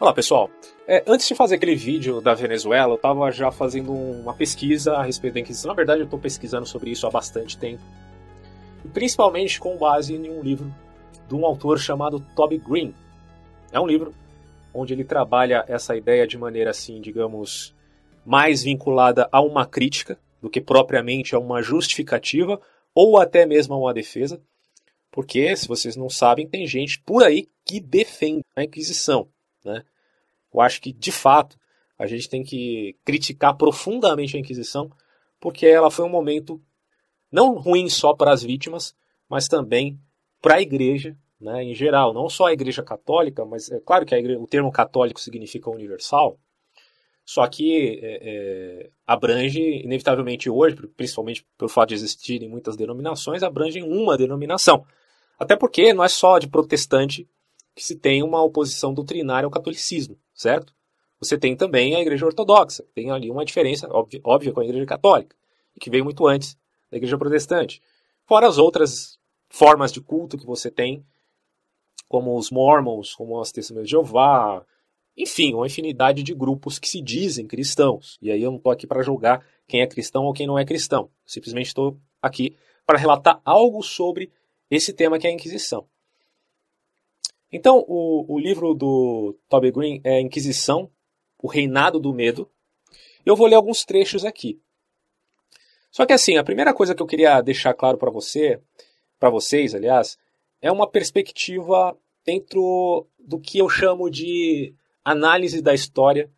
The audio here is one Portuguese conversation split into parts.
Olá pessoal, é, antes de fazer aquele vídeo da Venezuela, eu estava já fazendo uma pesquisa a respeito da Inquisição. Na verdade, eu estou pesquisando sobre isso há bastante tempo, e principalmente com base em um livro de um autor chamado Toby Green. É um livro onde ele trabalha essa ideia de maneira assim, digamos, mais vinculada a uma crítica do que propriamente a uma justificativa ou até mesmo a uma defesa. Porque, se vocês não sabem, tem gente por aí que defende a Inquisição. Né? Eu acho que, de fato, a gente tem que criticar profundamente a Inquisição, porque ela foi um momento não ruim só para as vítimas, mas também para a igreja né, em geral, não só a igreja católica, mas é claro que igreja, o termo católico significa universal, só que é, é, abrange, inevitavelmente hoje, principalmente pelo fato de existirem muitas denominações, abrange uma denominação. Até porque não é só de protestante que se tem uma oposição doutrinária ao catolicismo, certo? Você tem também a igreja ortodoxa, tem ali uma diferença óbvia, óbvia com a igreja católica, que veio muito antes da igreja protestante. Fora as outras formas de culto que você tem, como os mormons, como as testemunhas de Jeová, enfim, uma infinidade de grupos que se dizem cristãos. E aí eu não estou aqui para julgar quem é cristão ou quem não é cristão. Simplesmente estou aqui para relatar algo sobre esse tema que é a Inquisição. Então, o, o livro do Toby Green é Inquisição, o Reinado do Medo. Eu vou ler alguns trechos aqui. Só que assim, a primeira coisa que eu queria deixar claro para você, para vocês, aliás, é uma perspectiva dentro do que eu chamo de análise da história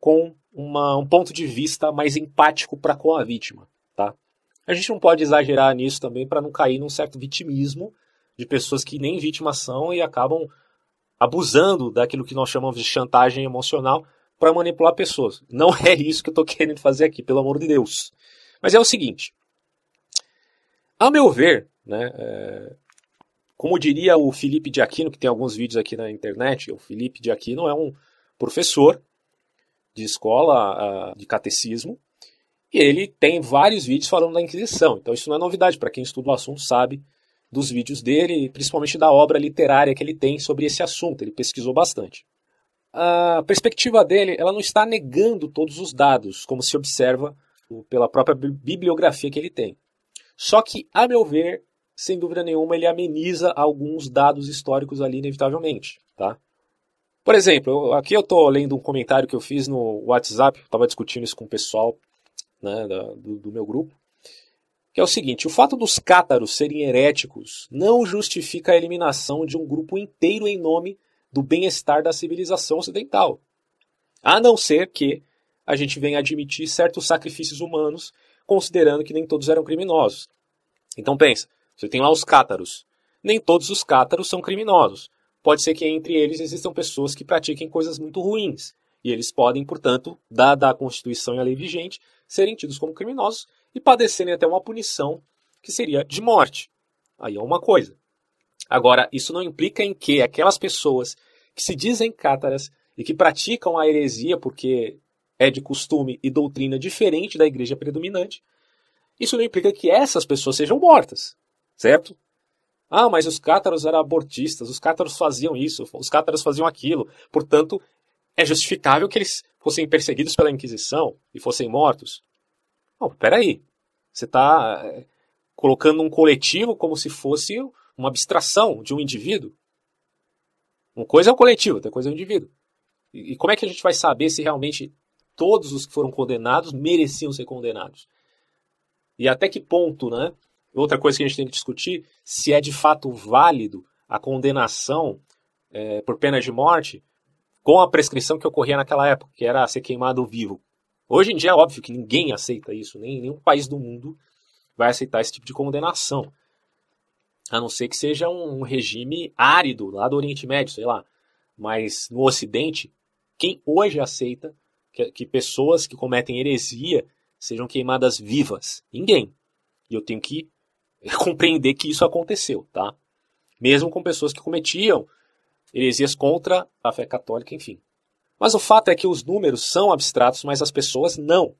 com uma, um ponto de vista mais empático para com a vítima, tá? A gente não pode exagerar nisso também para não cair num certo vitimismo de pessoas que nem vítimas são e acabam abusando daquilo que nós chamamos de chantagem emocional para manipular pessoas. Não é isso que eu estou querendo fazer aqui, pelo amor de Deus. Mas é o seguinte: a meu ver, né, é, como diria o Felipe de Aquino, que tem alguns vídeos aqui na internet, o Felipe de Aquino é um professor de escola uh, de catecismo e ele tem vários vídeos falando da Inquisição. Então isso não é novidade para quem estuda o assunto sabe dos vídeos dele, principalmente da obra literária que ele tem sobre esse assunto. Ele pesquisou bastante. A perspectiva dele, ela não está negando todos os dados, como se observa pela própria bibliografia que ele tem. Só que, a meu ver, sem dúvida nenhuma, ele ameniza alguns dados históricos ali, inevitavelmente. Tá? Por exemplo, aqui eu estou lendo um comentário que eu fiz no WhatsApp, estava discutindo isso com o pessoal né, do, do meu grupo que é o seguinte: o fato dos cátaros serem heréticos não justifica a eliminação de um grupo inteiro em nome do bem-estar da civilização ocidental. A não ser que a gente venha admitir certos sacrifícios humanos, considerando que nem todos eram criminosos. Então pensa, você tem lá os cátaros. Nem todos os cátaros são criminosos. Pode ser que entre eles existam pessoas que pratiquem coisas muito ruins. E eles podem, portanto, dada a Constituição e a lei vigente, serem tidos como criminosos e padecerem até uma punição que seria de morte. Aí é uma coisa. Agora, isso não implica em que aquelas pessoas que se dizem cátaras e que praticam a heresia porque é de costume e doutrina diferente da igreja predominante, isso não implica que essas pessoas sejam mortas, certo? Ah, mas os cátaros eram abortistas, os cátaros faziam isso, os cátaros faziam aquilo, portanto, é justificável que eles fossem perseguidos pela Inquisição e fossem mortos. Não, peraí. Você está é, colocando um coletivo como se fosse uma abstração de um indivíduo. Uma coisa é o coletivo, outra coisa é o indivíduo. E, e como é que a gente vai saber se realmente todos os que foram condenados mereciam ser condenados? E até que ponto, né? Outra coisa que a gente tem que discutir, se é de fato válido a condenação é, por pena de morte com a prescrição que ocorria naquela época, que era ser queimado vivo. Hoje em dia é óbvio que ninguém aceita isso, nem nenhum país do mundo vai aceitar esse tipo de condenação. A não ser que seja um regime árido lá do Oriente Médio, sei lá. Mas no Ocidente, quem hoje aceita que, que pessoas que cometem heresia sejam queimadas vivas? Ninguém. E eu tenho que compreender que isso aconteceu, tá? Mesmo com pessoas que cometiam heresias contra a fé católica, enfim. Mas o fato é que os números são abstratos, mas as pessoas não.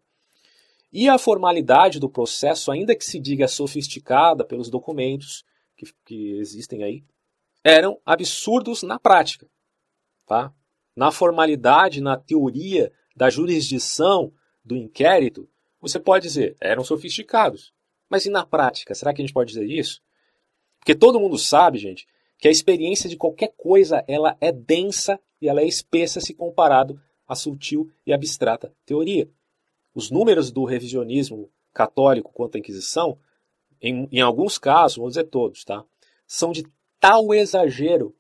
E a formalidade do processo, ainda que se diga sofisticada pelos documentos que, que existem aí, eram absurdos na prática. Tá? na formalidade, na teoria da jurisdição do inquérito, você pode dizer, eram sofisticados. Mas e na prática, será que a gente pode dizer isso? Porque todo mundo sabe, gente, que a experiência de qualquer coisa ela é densa e ela é espessa se comparado à sutil e abstrata teoria. Os números do revisionismo católico quanto à Inquisição, em, em alguns casos, vou dizer todos, tá, são de tal exagero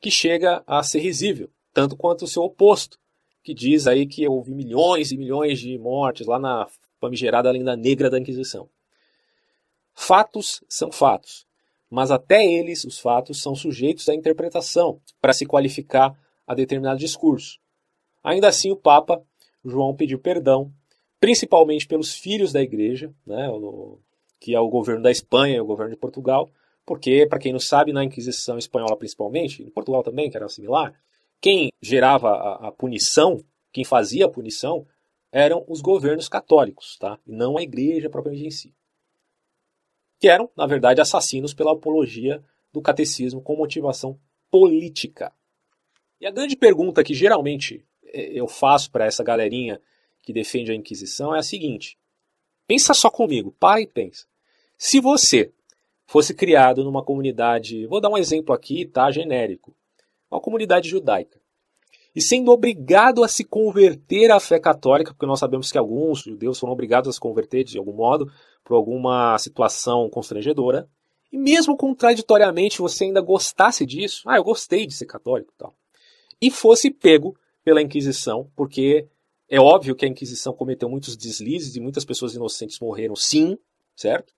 que chega a ser risível, tanto quanto o seu oposto, que diz aí que houve milhões e milhões de mortes lá na famigerada lenda negra da Inquisição. Fatos são fatos, mas até eles, os fatos, são sujeitos à interpretação para se qualificar a determinado discurso. Ainda assim, o Papa João pediu perdão, principalmente pelos filhos da Igreja, né, que é o governo da Espanha e o governo de Portugal, porque, para quem não sabe, na Inquisição espanhola principalmente, em Portugal também, que era similar, quem gerava a, a punição, quem fazia a punição, eram os governos católicos, tá? e não a igreja propriamente em si. Que eram, na verdade, assassinos pela apologia do catecismo com motivação política. E a grande pergunta que geralmente é, eu faço para essa galerinha que defende a Inquisição é a seguinte: pensa só comigo, para e pensa. Se você fosse criado numa comunidade, vou dar um exemplo aqui, tá, genérico, uma comunidade judaica, e sendo obrigado a se converter à fé católica, porque nós sabemos que alguns judeus foram obrigados a se converter de algum modo, por alguma situação constrangedora, e mesmo contraditoriamente você ainda gostasse disso, ah, eu gostei de ser católico tal, e fosse pego pela Inquisição, porque é óbvio que a Inquisição cometeu muitos deslizes e muitas pessoas inocentes morreram, sim, certo?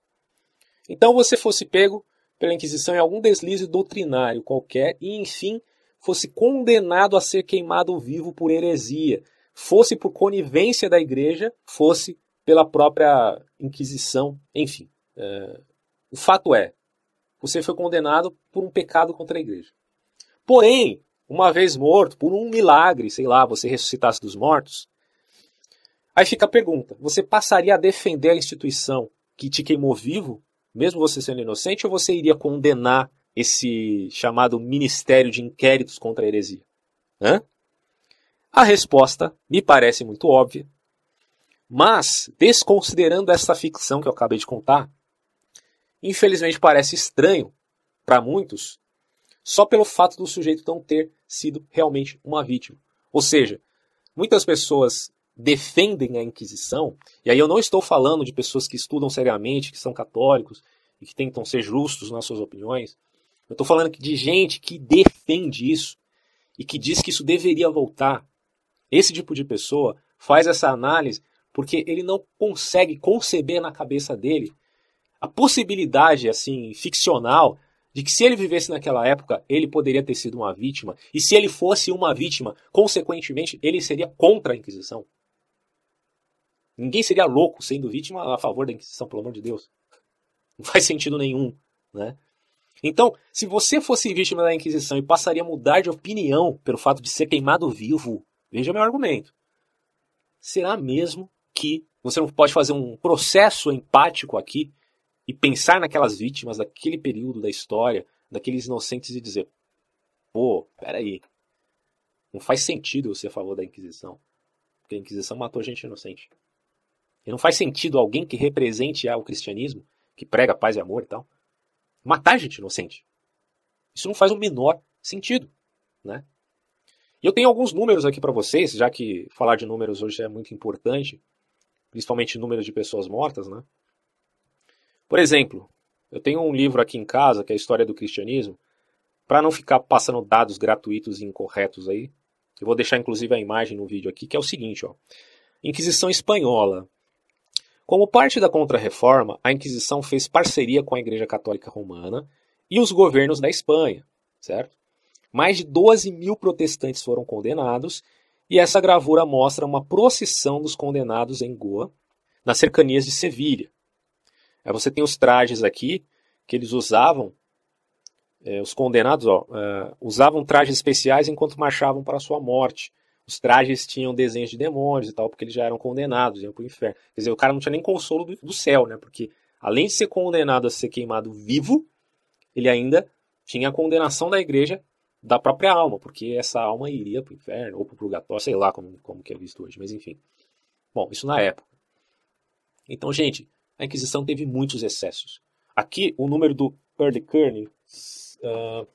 Então você fosse pego pela Inquisição em algum deslize doutrinário qualquer e, enfim, fosse condenado a ser queimado vivo por heresia, fosse por conivência da igreja, fosse pela própria Inquisição, enfim. É, o fato é, você foi condenado por um pecado contra a igreja. Porém, uma vez morto, por um milagre, sei lá, você ressuscitasse dos mortos, aí fica a pergunta: você passaria a defender a instituição que te queimou vivo, mesmo você sendo inocente, ou você iria condenar esse chamado Ministério de Inquéritos contra a Heresia? Hã? A resposta me parece muito óbvia, mas, desconsiderando essa ficção que eu acabei de contar, infelizmente parece estranho para muitos só pelo fato do sujeito não ter sido realmente uma vítima. Ou seja, muitas pessoas defendem a Inquisição, e aí eu não estou falando de pessoas que estudam seriamente, que são católicos e que tentam ser justos nas suas opiniões. Eu estou falando de gente que defende isso e que diz que isso deveria voltar. Esse tipo de pessoa faz essa análise porque ele não consegue conceber na cabeça dele a possibilidade assim ficcional de que se ele vivesse naquela época, ele poderia ter sido uma vítima, e se ele fosse uma vítima, consequentemente, ele seria contra a Inquisição. Ninguém seria louco sendo vítima a favor da Inquisição, pelo amor de Deus. Não faz sentido nenhum, né? Então, se você fosse vítima da Inquisição e passaria a mudar de opinião pelo fato de ser queimado vivo, veja meu argumento. Será mesmo que você não pode fazer um processo empático aqui e pensar naquelas vítimas daquele período da história, daqueles inocentes e dizer: pô, peraí, não faz sentido você a favor da Inquisição, porque a Inquisição matou gente inocente. E não faz sentido alguém que represente o cristianismo, que prega paz e amor e tal, matar gente inocente. Isso não faz o menor sentido, né? E eu tenho alguns números aqui para vocês, já que falar de números hoje é muito importante, principalmente números de pessoas mortas, né? Por exemplo, eu tenho um livro aqui em casa, que é a História do Cristianismo, para não ficar passando dados gratuitos e incorretos aí, eu vou deixar inclusive a imagem no vídeo aqui, que é o seguinte, ó. Inquisição Espanhola, como parte da Contra-Reforma, a Inquisição fez parceria com a Igreja Católica Romana e os governos da Espanha, certo? Mais de 12 mil protestantes foram condenados e essa gravura mostra uma procissão dos condenados em Goa, nas cercanias de Sevilha. Aí você tem os trajes aqui que eles usavam, é, os condenados ó, é, usavam trajes especiais enquanto marchavam para a sua morte os trajes tinham desenhos de demônios e tal, porque eles já eram condenados, iam para o inferno. Quer dizer, o cara não tinha nem consolo do, do céu, né? Porque além de ser condenado a ser queimado vivo, ele ainda tinha a condenação da igreja da própria alma, porque essa alma iria para o inferno ou para o purgatório, sei lá como, como que é visto hoje, mas enfim. Bom, isso na época. Então, gente, a Inquisição teve muitos excessos. Aqui, o número do Early Kearney, uh,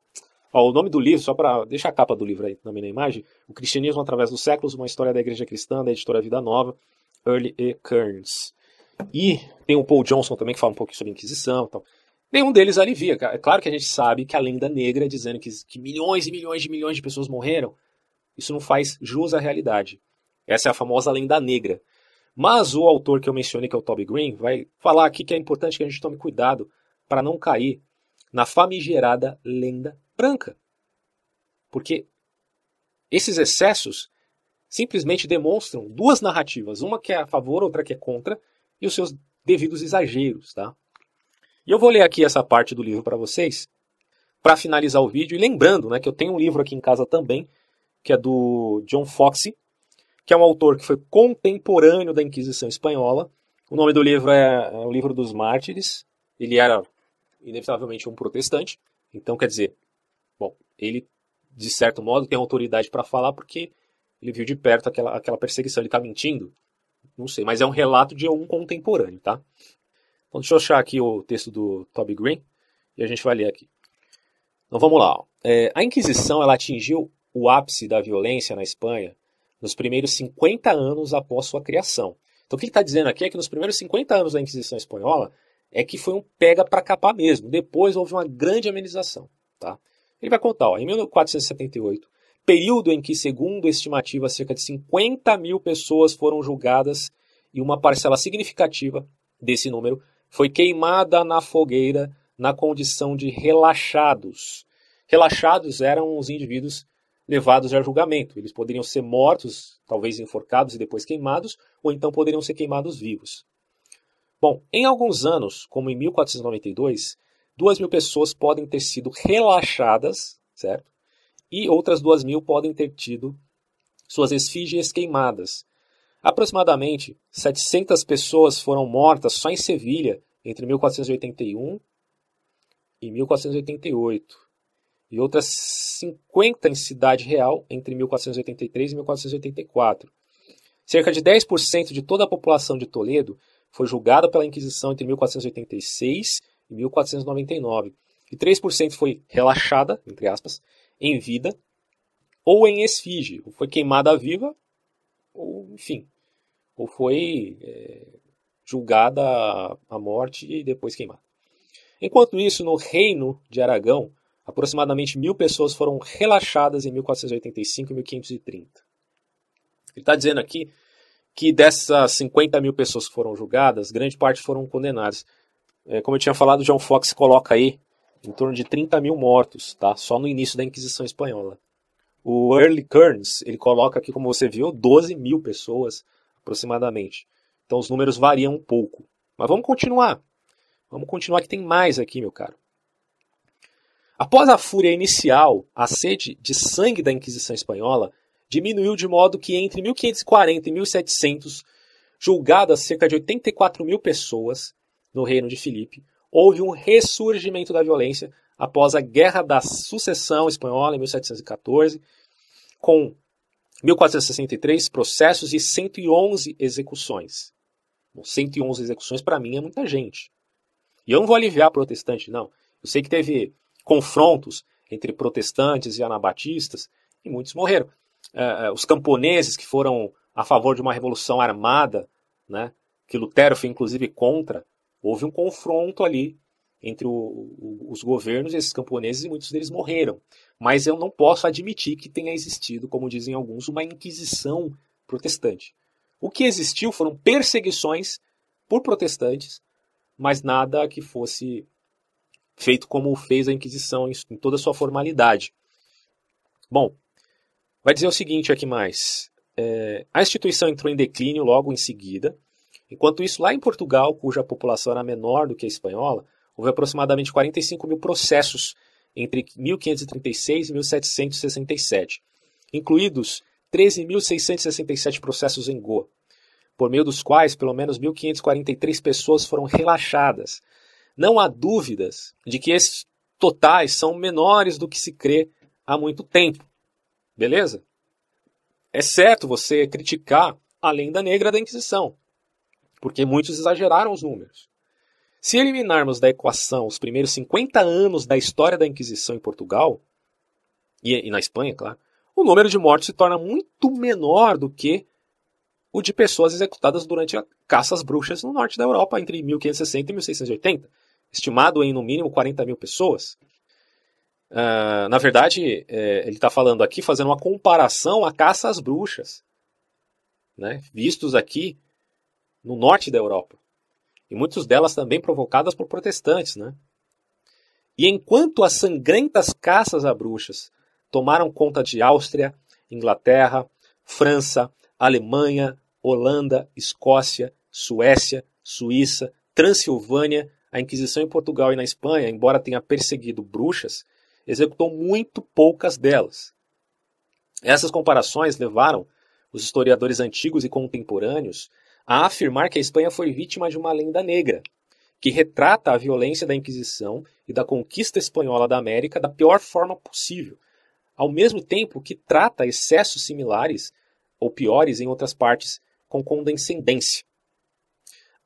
ó, o nome do livro, só para deixar a capa do livro aí também na imagem, O Cristianismo através dos séculos, uma história da Igreja Cristã, da editora Vida Nova, Early E. Kearns. E tem o Paul Johnson também, que fala um pouquinho sobre a Inquisição. Então, nenhum deles alivia. É claro que a gente sabe que a lenda negra dizendo que, que milhões e milhões de milhões de pessoas morreram, isso não faz jus à realidade. Essa é a famosa lenda negra. Mas o autor que eu mencionei, que é o Toby Green, vai falar aqui que é importante que a gente tome cuidado para não cair na famigerada lenda branca. Porque esses excessos simplesmente demonstram duas narrativas, uma que é a favor, outra que é contra, e os seus devidos exageros, tá? E eu vou ler aqui essa parte do livro para vocês, para finalizar o vídeo. E lembrando né, que eu tenho um livro aqui em casa também, que é do John Foxe, que é um autor que foi contemporâneo da Inquisição Espanhola. O nome do livro é, é O Livro dos Mártires. Ele era, inevitavelmente, um protestante. Então, quer dizer, bom, ele, de certo modo, tem autoridade para falar porque ele viu de perto aquela, aquela perseguição. Ele está mentindo? Não sei, mas é um relato de um contemporâneo, tá? Então deixa eu achar aqui o texto do Toby Green e a gente vai ler aqui. Então vamos lá. É, a Inquisição ela atingiu o ápice da violência na Espanha nos primeiros 50 anos após sua criação. Então o que ele está dizendo aqui é que nos primeiros 50 anos da Inquisição Espanhola é que foi um pega para capar mesmo. Depois houve uma grande amenização. Tá? Ele vai contar, ó, em 1478, período em que, segundo estimativa, cerca de 50 mil pessoas foram julgadas e uma parcela significativa desse número foi queimada na fogueira na condição de relaxados. Relaxados eram os indivíduos levados a julgamento. Eles poderiam ser mortos, talvez enforcados e depois queimados, ou então poderiam ser queimados vivos. Bom, em alguns anos, como em 1492, duas mil pessoas podem ter sido relaxadas, certo? E outras duas mil podem ter tido suas esfígies queimadas. Aproximadamente 700 pessoas foram mortas só em Sevilha entre 1481 e 1488, e outras 50 em Cidade Real entre 1483 e 1484. Cerca de 10% de toda a população de Toledo foi julgada pela Inquisição entre 1486 e 1499, e 3% foi relaxada, entre aspas, em vida ou em esfinge, ou foi queimada viva, ou enfim, ou foi é, julgada à morte e depois queimada. Enquanto isso, no reino de Aragão, aproximadamente mil pessoas foram relaxadas em 1485 e 1530. Ele está dizendo aqui que dessas 50 mil pessoas que foram julgadas, grande parte foram condenadas. É, como eu tinha falado, John Fox coloca aí em torno de 30 mil mortos, tá? só no início da Inquisição Espanhola. O Early Kearns, ele coloca aqui, como você viu, 12 mil pessoas aproximadamente. Então os números variam um pouco. Mas vamos continuar. Vamos continuar que tem mais aqui, meu caro. Após a fúria inicial, a sede de sangue da Inquisição Espanhola diminuiu de modo que entre 1540 e 1700, julgadas cerca de 84 mil pessoas no reino de Filipe, houve um ressurgimento da violência após a Guerra da Sucessão Espanhola em 1714, com 1463 processos e 111 execuções. 111 execuções para mim é muita gente. E eu não vou aliviar protestante, não. Eu sei que teve confrontos entre protestantes e anabatistas e muitos morreram. É, os camponeses que foram a favor de uma revolução armada, né, que Lutero foi inclusive contra, houve um confronto ali entre o, o, os governos e esses camponeses e muitos deles morreram. Mas eu não posso admitir que tenha existido, como dizem alguns, uma inquisição protestante. O que existiu foram perseguições por protestantes, mas nada que fosse feito como fez a Inquisição em toda a sua formalidade. Bom, vai dizer o seguinte aqui mais. É, a instituição entrou em declínio logo em seguida. Enquanto isso, lá em Portugal, cuja população era menor do que a espanhola, houve aproximadamente 45 mil processos entre 1536 e 1767, incluídos 13.667 processos em Goa, por meio dos quais pelo menos 1.543 pessoas foram relaxadas. Não há dúvidas de que esses totais são menores do que se crê há muito tempo. Beleza? É certo você criticar a lenda negra da Inquisição, porque muitos exageraram os números. Se eliminarmos da equação os primeiros 50 anos da história da Inquisição em Portugal, e, na Espanha, claro, o número de mortes se torna muito menor do que o de pessoas executadas durante a caça às bruxas no norte da Europa entre 1560 e 1680, estimado em no mínimo 40 mil pessoas. Uh, na verdade, é, ele está falando aqui, fazendo uma comparação à caça às bruxas, né, vistos aqui no norte da Europa. E muitas delas também provocadas por protestantes. Né? E enquanto as sangrentas caças a bruxas tomaram conta de Áustria, Inglaterra, França, Alemanha, Holanda, Escócia, Suécia, Suíça, Transilvânia, a Inquisição em Portugal e na Espanha, embora tenha perseguido bruxas, executou muito poucas delas. Essas comparações levaram os historiadores antigos e contemporâneos a afirmar que a Espanha foi vítima de uma lenda negra, que retrata a violência da Inquisição e da conquista espanhola da América da pior forma possível, ao mesmo tempo que trata excessos similares ou piores em outras partes com condescendência.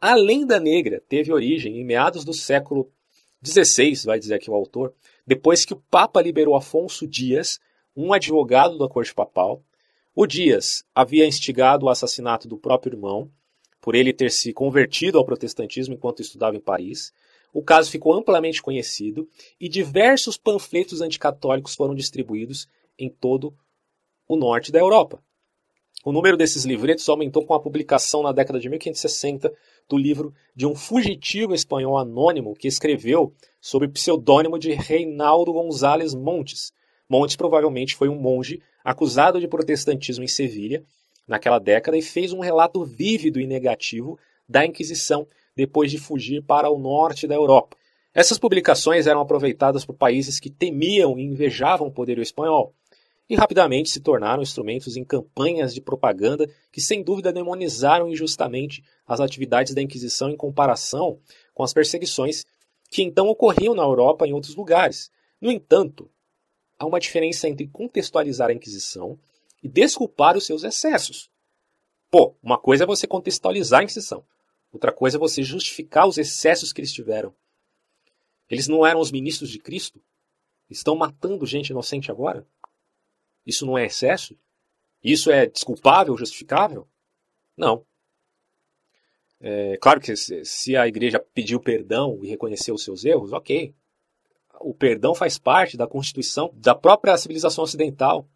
A lenda negra teve origem em meados do século XVI, vai dizer aqui o autor, depois que o Papa liberou Afonso Dias, um advogado da corte papal. O Dias havia instigado o assassinato do próprio irmão, por ele ter se convertido ao protestantismo enquanto estudava em Paris. O caso ficou amplamente conhecido e diversos panfletos anticatólicos foram distribuídos em todo o norte da Europa. O número desses livretos aumentou com a publicação na década de 1560 do livro de um fugitivo espanhol anônimo que escreveu sob o pseudônimo de Reinaldo González Montes. Montes provavelmente foi um monge acusado de protestantismo em Sevilha naquela década e fez um relato vívido e negativo da Inquisição depois de fugir para o norte da Europa. Essas publicações eram aproveitadas por países que temiam e invejavam o poderio espanhol e rapidamente se tornaram instrumentos em campanhas de propaganda que, sem dúvida, demonizaram injustamente as atividades da Inquisição em comparação com as perseguições que então ocorriam na Europa e em outros lugares. No entanto, há uma diferença entre contextualizar a Inquisição e desculpar os seus excessos. Pô, uma coisa é você contextualizar a Inquisição, outra coisa é você justificar os excessos que eles tiveram. Eles não eram os ministros de Cristo? Estão matando gente inocente agora? Isso não é excesso? Isso é desculpável, justificável? Não. É, claro que se a igreja pediu perdão e reconheceu os seus erros, ok. O perdão faz parte da constituição da própria civilização ocidental,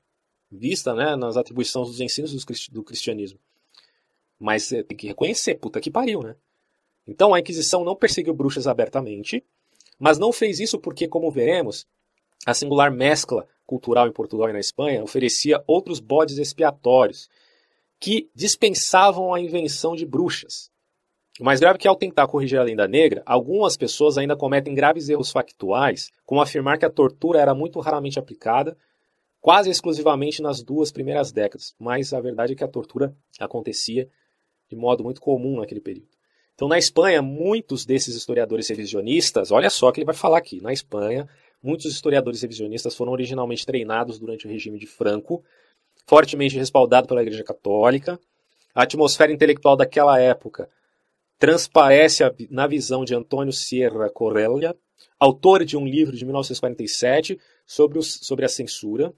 vista né, nas atribuições dos ensinos do cristianismo. Mas é, tem que reconhecer, puta que pariu, né? Então a Inquisição não perseguiu bruxas abertamente, mas não fez isso porque, como veremos, a singular mescla cultural em Portugal e na Espanha oferecia outros bodes expiatórios que dispensavam a invenção de bruxas. O mais grave é que, ao tentar corrigir a lenda negra, algumas pessoas ainda cometem graves erros factuais, como afirmar que a tortura era muito raramente aplicada, quase exclusivamente nas duas primeiras décadas. Mas a verdade é que a tortura acontecia de modo muito comum naquele período. Então, na Espanha, muitos desses historiadores revisionistas, olha só o que ele vai falar aqui, na Espanha, Muitos historiadores revisionistas foram originalmente treinados durante o regime de Franco, fortemente respaldado pela Igreja Católica. A atmosfera intelectual daquela época transparece na visão de Antônio Sierra Correia, autor de um livro de 1947 sobre, os, sobre a censura,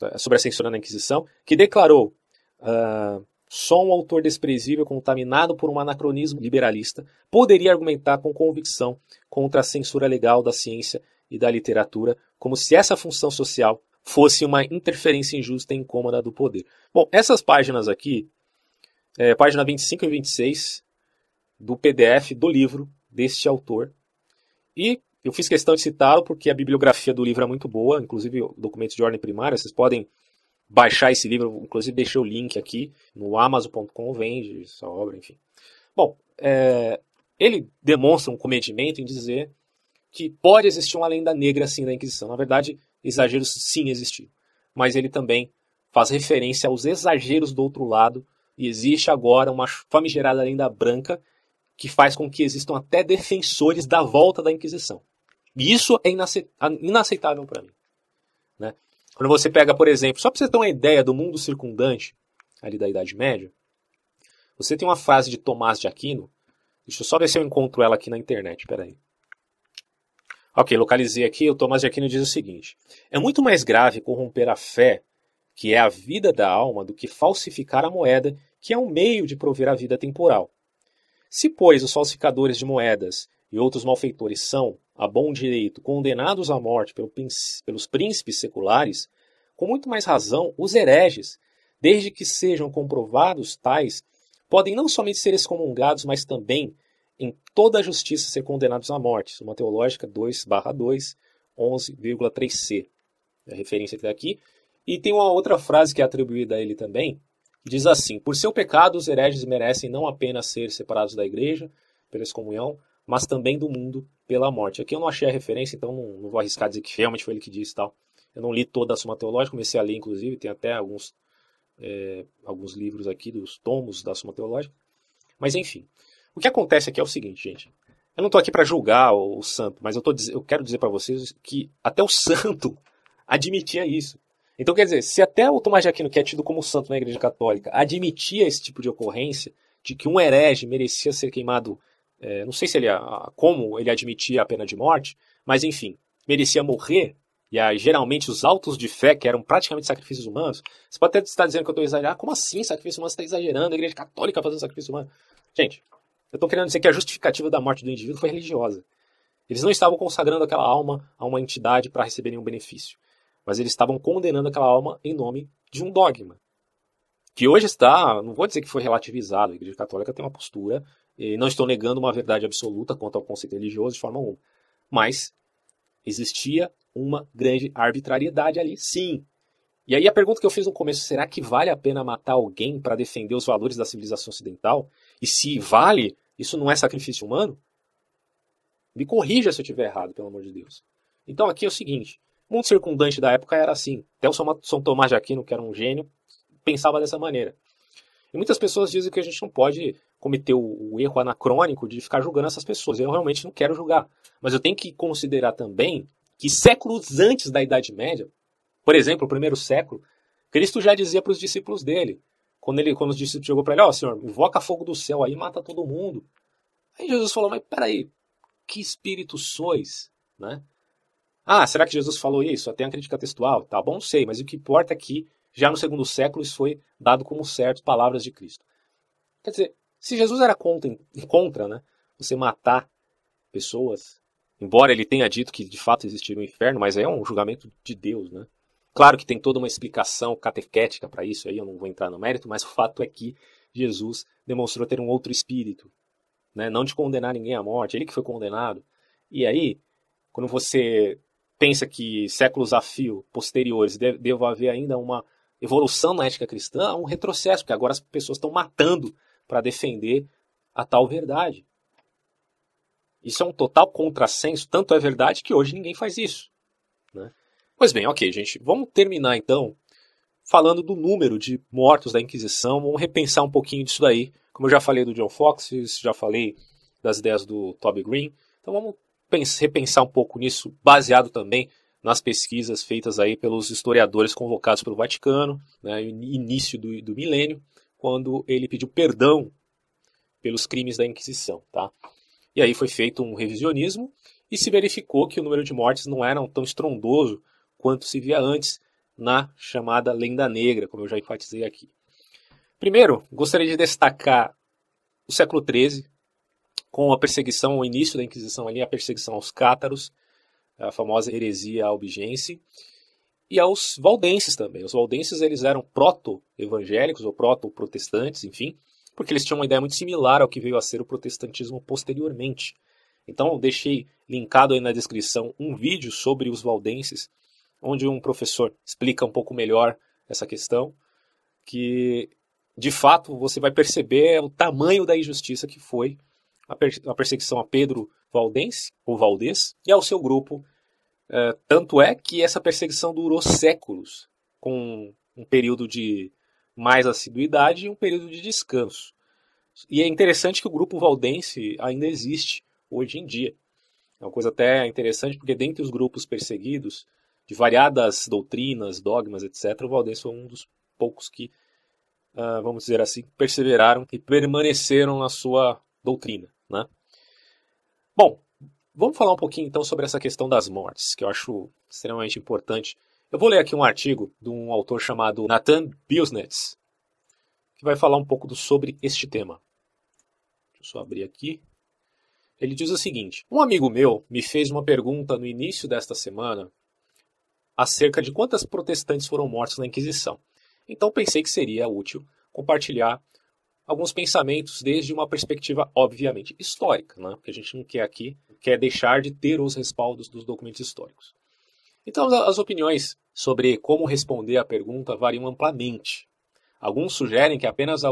tá, sobre a censura na Inquisição, que declarou uh, só um autor desprezível, contaminado por um anacronismo liberalista, poderia argumentar com convicção contra a censura legal da ciência e da literatura, como se essa função social fosse uma interferência injusta e incômoda do poder. Bom, essas páginas aqui, é, página 25 e 26 do PDF do livro deste autor, e eu fiz questão de citá-lo porque a bibliografia do livro é muito boa, inclusive documentos de ordem primária, vocês podem baixar esse livro, inclusive deixei o link aqui no amazon.com, vende essa obra, enfim. Bom, é, ele demonstra um comedimento em dizer que pode existir uma lenda negra assim da Inquisição. Na verdade, exageros sim existiam. Mas ele também faz referência aos exageros do outro lado e existe agora uma famigerada lenda branca que faz com que existam até defensores da volta da Inquisição. E isso é inaceitável para mim. Né? Quando você pega, por exemplo, só para você ter uma ideia do mundo circundante, ali da Idade Média, você tem uma frase de Tomás de Aquino, deixa eu só ver se eu encontro ela aqui na internet, peraí. Ok, localizei aqui, o Tomás de Aquino diz o seguinte, é muito mais grave corromper a fé, que é a vida da alma, do que falsificar a moeda, que é um meio de prover a vida temporal. Se, pois, os falsificadores de moedas e outros malfeitores são, a bom direito, condenados à morte pelos príncipes seculares, com muito mais razão os hereges, desde que sejam comprovados tais, podem não somente ser excomungados, mas também, em toda a justiça, ser condenados à morte. Uma teológica 2 2, 11,3c. É a referência que está aqui. E tem uma outra frase que é atribuída a ele também, diz assim: Por seu pecado, os hereges merecem não apenas ser separados da igreja, pela excomunhão, mas também do mundo pela morte. Aqui eu não achei a referência, então não, não vou arriscar dizer que realmente foi ele que disse tal. Eu não li toda a Suma Teológica, comecei a ler, inclusive, tem até alguns, é, alguns livros aqui dos tomos da Suma Teológica. Mas enfim, o que acontece aqui é o seguinte, gente. Eu não estou aqui para julgar o, o, santo, mas eu, tô, eu quero dizer para vocês que até o santo admitia isso. Então, quer dizer, se até o Tomás de Aquino, que é tido como santo na Igreja Católica, admitia esse tipo de ocorrência, de que um herege merecia ser queimado é, não sei se ele, como ele admitia a pena de morte, mas enfim, merecia morrer. E aí, geralmente os autos de fé, que eram praticamente sacrifícios humanos, você pode até estar dizendo que eu estou exagerando. Ah, como assim sacrifício humano? Você está exagerando, a igreja católica fazendo sacrifício humano. Gente, eu estou querendo dizer que a justificativa da morte do indivíduo foi religiosa. Eles não estavam consagrando aquela alma a uma entidade para receber nenhum benefício, mas eles estavam condenando aquela alma em nome de um dogma. Que hoje está, não vou dizer que foi relativizado, a Igreja Católica tem uma postura e não estou negando uma verdade absoluta quanto ao conceito religioso de forma alguma. Mas existia uma grande arbitrariedade ali, sim. E aí a pergunta que eu fiz no começo, será que vale a pena matar alguém para defender os valores da civilização ocidental? E se vale, isso não é sacrifício humano? Me corrija se eu estiver errado, pelo amor de Deus. Então aqui é o seguinte, o mundo circundante da época era assim. Até o São Tomás de Aquino, que era um gênio, pensava dessa maneira. E muitas pessoas dizem que a gente não pode cometeu o erro anacrônico de ficar julgando essas pessoas. Eu realmente não quero julgar. Mas eu tenho que considerar também que séculos antes da Idade Média, por exemplo, o primeiro século, Cristo já dizia para os discípulos dele, quando, ele, quando os chegou para ele, ó oh, senhor, invoca fogo do céu aí mata todo mundo. Aí Jesus falou, mas peraí, que espírito sois? Né? Ah, será que Jesus falou isso? Até a crítica textual? Tá bom, sei, mas o que importa é que já no segundo século isso foi dado como certo, palavras de Cristo. Quer dizer, se Jesus era contra, contra né, você matar pessoas, embora ele tenha dito que de fato existiria um inferno, mas é um julgamento de Deus, né? Claro que tem toda uma explicação catequética para isso, aí eu não vou entrar no mérito, mas o fato é que Jesus demonstrou ter um outro espírito, né? não de condenar ninguém à morte, ele que foi condenado. E aí, quando você pensa que séculos a fio posteriores deva haver ainda uma evolução na ética cristã, um retrocesso, porque agora as pessoas estão matando para defender a tal verdade. Isso é um total contrassenso, tanto é verdade que hoje ninguém faz isso. Né? Pois bem, ok, gente, vamos terminar então falando do número de mortos da Inquisição, vamos repensar um pouquinho disso daí. Como eu já falei do John Fox, já falei das ideias do Toby Green, então vamos repensar um pouco nisso, baseado também nas pesquisas feitas aí pelos historiadores convocados pelo Vaticano, né, início do, do milênio, quando ele pediu perdão pelos crimes da Inquisição. Tá? E aí foi feito um revisionismo e se verificou que o número de mortes não era tão estrondoso quanto se via antes na chamada Lenda Negra, como eu já enfatizei aqui. Primeiro, gostaria de destacar o século XIII, com a perseguição, o início da Inquisição ali, a perseguição aos cátaros, a famosa heresia albigense, e aos valdenses também. Os valdenses eles eram proto-evangélicos ou proto-protestantes, enfim, porque eles tinham uma ideia muito similar ao que veio a ser o protestantismo posteriormente. Então deixei linkado aí na descrição um vídeo sobre os valdenses, onde um professor explica um pouco melhor essa questão, que de fato você vai perceber o tamanho da injustiça que foi a, perseguição a Pedro Valdense, ou Valdez, e ao seu grupo é, tanto é que essa perseguição durou séculos, com um período de mais assiduidade e um período de descanso. E é interessante que o grupo valdense ainda existe hoje em dia. É uma coisa até interessante porque dentre os grupos perseguidos de variadas doutrinas, dogmas, etc., o Valdense foi um dos poucos que, uh, vamos dizer assim, perseveraram e permaneceram na sua doutrina. Né? Bom, vamos falar um pouquinho então sobre essa questão das mortes, que eu acho extremamente importante. Eu vou ler aqui um artigo de um autor chamado Nathan Biosnetz, que vai falar um pouco sobre este tema. Deixa eu só abrir aqui. Ele diz o seguinte: Um amigo meu me fez uma pergunta no início desta semana acerca de quantas protestantes foram mortos na Inquisição. Então pensei que seria útil compartilhar alguns pensamentos desde uma perspectiva obviamente histórica, né? porque a gente não quer aqui quer deixar de ter os respaldos dos documentos históricos. Então as opiniões sobre como responder à pergunta variam amplamente. Alguns sugerem que apenas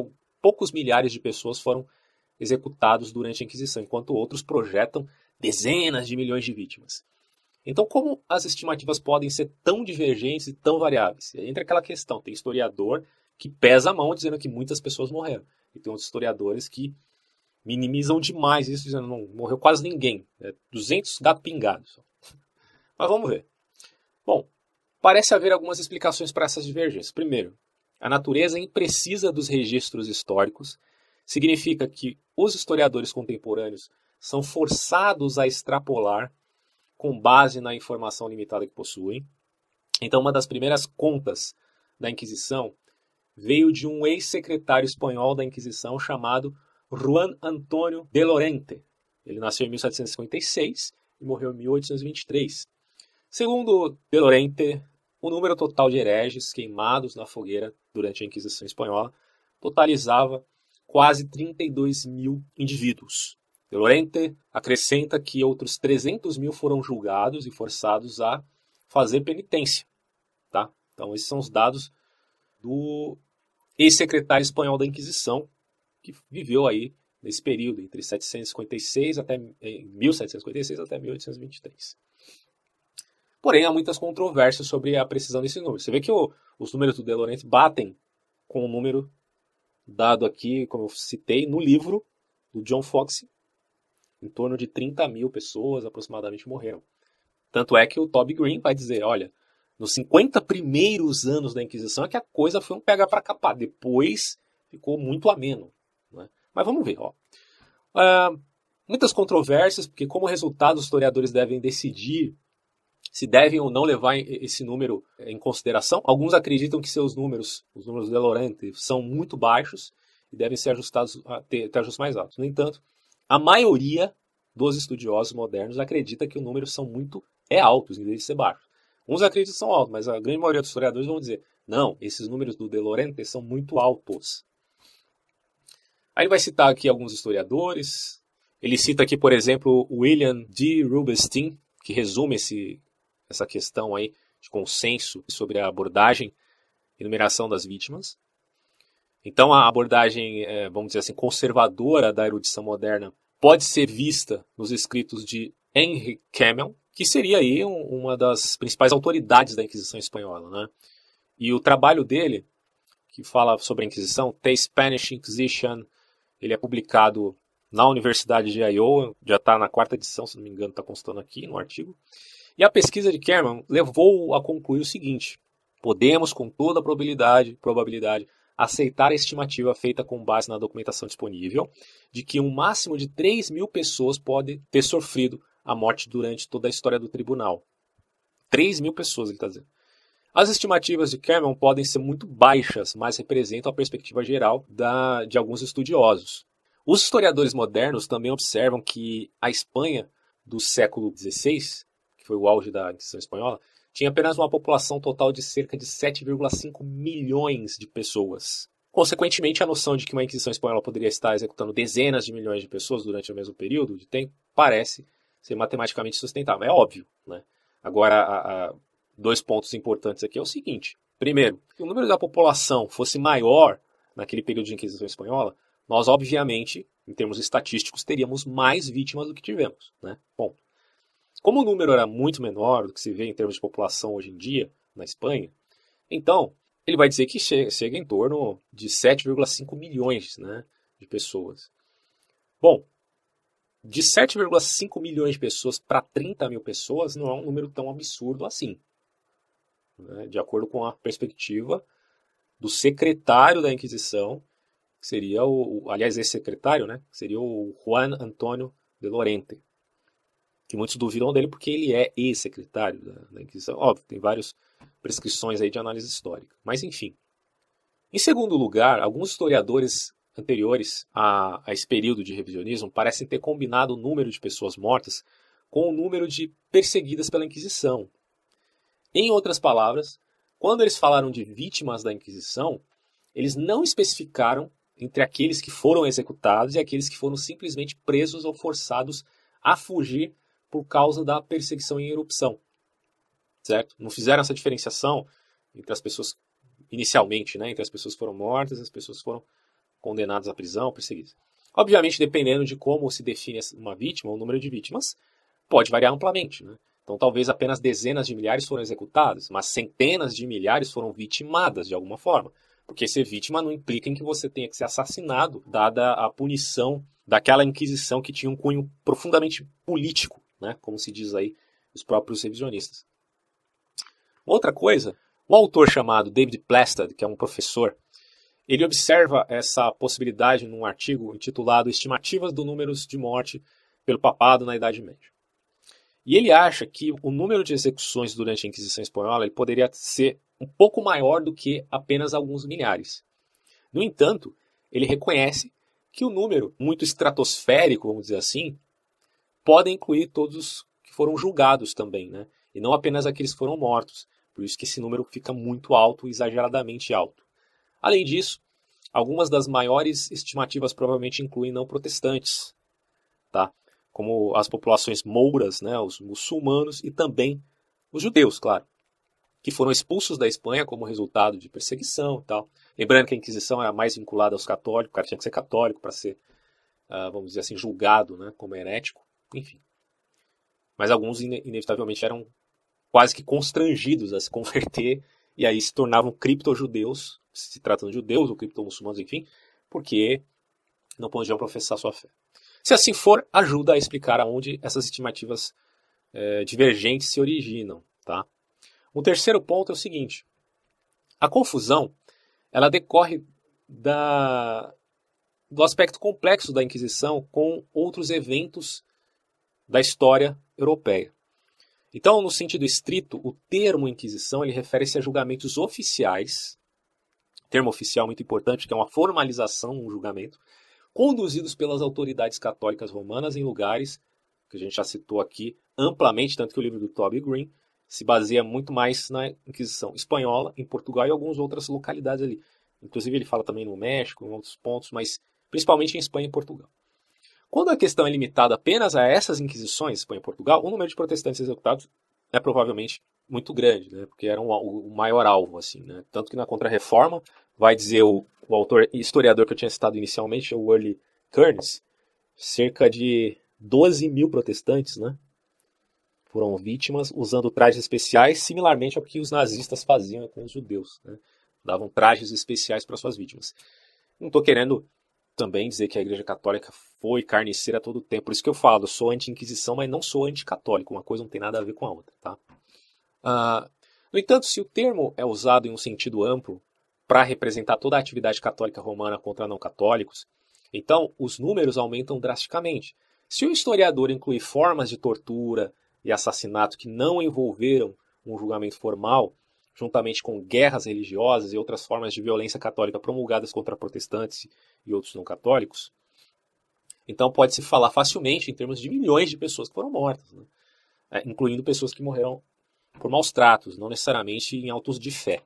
poucos milhares de pessoas foram executados durante a Inquisição, enquanto outros projetam dezenas de milhões de vítimas. Então, como as estimativas podem ser tão divergentes e tão variáveis? Entra aquela questão: tem historiador que pesa a mão dizendo que muitas pessoas morreram, e tem outros historiadores que minimizam demais isso, dizendo não morreu quase ninguém, é 200 gatos pingados. Mas vamos ver. Bom, parece haver algumas explicações para essas divergências. Primeiro, a natureza imprecisa dos registros históricos significa que os historiadores contemporâneos são forçados a extrapolar com base na informação limitada que possuem. Então, uma das primeiras contas da Inquisição veio de um ex-secretário espanhol da Inquisição chamado Juan Antonio de Lorente. Ele nasceu em 1756 e morreu em 1823. Segundo de Lorente, o número total de hereges queimados na fogueira durante a Inquisição Espanhola totalizava quase 32 mil indivíduos. De Lorente acrescenta que outros 300 mil foram julgados e forçados a fazer penitência. Tá? Então, esses são os dados do ex-secretário espanhol da Inquisição, que viveu aí nesse período, entre 756 até 1756 até 1823. Porém, há muitas controvérsias sobre a precisão desse número. Você vê que o, os números do De Laurenti batem com o número dado aqui, como eu citei, no livro do John Fox. Em torno de 30 mil pessoas aproximadamente morreram. Tanto é que o Toby Green vai dizer, olha, nos 50 primeiros anos da Inquisição é que a coisa foi um pega para capar. Depois ficou muito ameno. Né? Mas vamos ver. Ó. Uh, muitas controvérsias, porque como resultado os historiadores devem decidir se devem ou não levar esse número em consideração. Alguns acreditam que seus números, os números de Lorente, são muito baixos e devem ser ajustados a ter, ter ajustes mais altos. No entanto, a maioria dos estudiosos modernos acredita que os números são muito é altos em vez de ser baixos. Uns acreditam que são altos, mas a grande maioria dos historiadores vão dizer: não, esses números do De Laurenti são muito altos. Aí ele vai citar aqui alguns historiadores. Ele cita aqui, por exemplo, William D. Rubinstein, que resume esse, essa questão aí de consenso sobre a abordagem e numeração das vítimas. Então, a abordagem, é, vamos dizer assim, conservadora da erudição moderna pode ser vista nos escritos de Henry Cameron, que seria aí um, uma das principais autoridades da Inquisição espanhola, né? E o trabalho dele, que fala sobre a Inquisição, The Spanish Inquisition, ele é publicado na Universidade de Iowa, já está na quarta edição, se não me engano, está constando aqui no artigo. E a pesquisa de Kerman levou a concluir o seguinte: podemos, com toda probabilidade, probabilidade aceitar a estimativa feita com base na documentação disponível de que um máximo de 3 mil pessoas podem ter sofrido a morte durante toda a história do tribunal. 3 mil pessoas, ele está dizendo. As estimativas de Kerman podem ser muito baixas, mas representam a perspectiva geral da, de alguns estudiosos. Os historiadores modernos também observam que a Espanha do século XVI que foi o auge da Inquisição Espanhola, tinha apenas uma população total de cerca de 7,5 milhões de pessoas. Consequentemente, a noção de que uma Inquisição Espanhola poderia estar executando dezenas de milhões de pessoas durante o mesmo período de tempo parece ser matematicamente sustentável. É óbvio. Né? Agora, a, a, dois pontos importantes aqui é o seguinte. Primeiro, se o número da população fosse maior naquele período de Inquisição Espanhola, nós, obviamente, em termos estatísticos, teríamos mais vítimas do que tivemos. Né? Ponto. Como o número era muito menor do que se vê em termos de população hoje em dia na Espanha, então ele vai dizer que chega, em torno de 7,5 milhões né, de pessoas. Bom, de 7,5 milhões de pessoas para 30 mil pessoas não é um número tão absurdo assim. né, de acordo com a perspectiva do secretário da Inquisição, que seria o, aliás, esse secretário, né, seria o Juan Antônio de Lorente, que muitos duvidam dele porque ele é ex-secretário da, da, Inquisição. Óbvio, tem várias prescrições aí de análise histórica, mas enfim. Em segundo lugar, alguns historiadores anteriores a, a esse período de revisionismo parecem ter combinado o número de pessoas mortas com o número de perseguidas pela Inquisição. Em outras palavras, quando eles falaram de vítimas da Inquisição, eles não especificaram entre aqueles que foram executados e aqueles que foram simplesmente presos ou forçados a fugir por causa da perseguição em erupção. Certo? Não fizeram essa diferenciação entre as pessoas inicialmente, né, entre as pessoas que foram mortas e as pessoas que foram condenadas à prisão, perseguidas. Obviamente, dependendo de como se define uma vítima, o número de vítimas pode variar amplamente. Né? Então, talvez apenas dezenas de milhares foram executadas, mas centenas de milhares foram vitimadas de alguma forma. Porque ser vítima não implica em que você tenha que ser assassinado, dada a punição daquela Inquisição que tinha um cunho profundamente político, né? como se diz aí os próprios revisionistas. Outra coisa, um autor chamado David Plastad, que é um professor ele observa essa possibilidade num artigo intitulado Estimativas do Números de Morte pelo Papado na Idade Média. E ele acha que o número de execuções durante a Inquisição Espanhola ele poderia ser um pouco maior do que apenas alguns milhares. No entanto, ele reconhece que o número muito estratosférico, vamos dizer assim, pode incluir todos os que foram julgados também, né? e não apenas aqueles que foram mortos. Por isso que esse número fica muito alto, exageradamente alto. Além disso, algumas das maiores estimativas provavelmente incluem não protestantes, tá? como as populações mouras, né, os muçulmanos e também os judeus, claro, que foram expulsos da Espanha como resultado de perseguição e tal. Lembrando que a Inquisição era mais vinculada aos católicos, o cara tinha que ser católico para ser, uh, vamos dizer assim, julgado né, como herético, enfim. Mas alguns inevitavelmente eram quase que constrangidos a se converter e aí se tornavam cripto-judeus se tratando de judeus ou criptomuçulmanos, enfim, porque não podiam professar sua fé. Se assim for, ajuda a explicar aonde essas estimativas é, divergentes se originam. Tá? O terceiro ponto é o seguinte: a confusão ela decorre da, do aspecto complexo da Inquisição com outros eventos da história europeia. Então, no sentido estrito, o termo Inquisição ele refere-se a julgamentos oficiais termo oficial muito importante, que é uma formalização, um julgamento, conduzidos pelas autoridades católicas romanas em lugares que a gente já citou aqui amplamente, tanto que o livro do Toby Green se baseia muito mais na Inquisição espanhola, em Portugal e algumas outras localidades ali. Inclusive ele fala também no México, em outros pontos, mas principalmente em Espanha e Portugal. Quando a questão é limitada apenas a essas inquisições, Espanha e Portugal, o número de protestantes executados é provavelmente muito grande, né? porque era um, o maior alvo. assim, né? Tanto que na Contra-Reforma, vai dizer o, o autor historiador que eu tinha citado inicialmente, o Early Kearns, cerca de 12 mil protestantes né, foram vítimas usando trajes especiais, similarmente ao que os nazistas faziam com os judeus. Né? Davam trajes especiais para suas vítimas. Não estou querendo também dizer que a Igreja Católica foi carniceira todo o tempo. Por isso que eu falo, sou anti-inquisição, mas não sou anticatólico. Uma coisa não tem nada a ver com a outra. Tá? Uh, no entanto, se o termo é usado em um sentido amplo, para representar toda a atividade católica romana contra não católicos, então os números aumentam drasticamente. Se o historiador incluir formas de tortura e assassinato que não envolveram um julgamento formal, juntamente com guerras religiosas e outras formas de violência católica promulgadas contra protestantes e outros não católicos, então pode-se falar facilmente em termos de milhões de pessoas que foram mortas, né? é, incluindo pessoas que morreram por maus tratos, não necessariamente em autos de fé.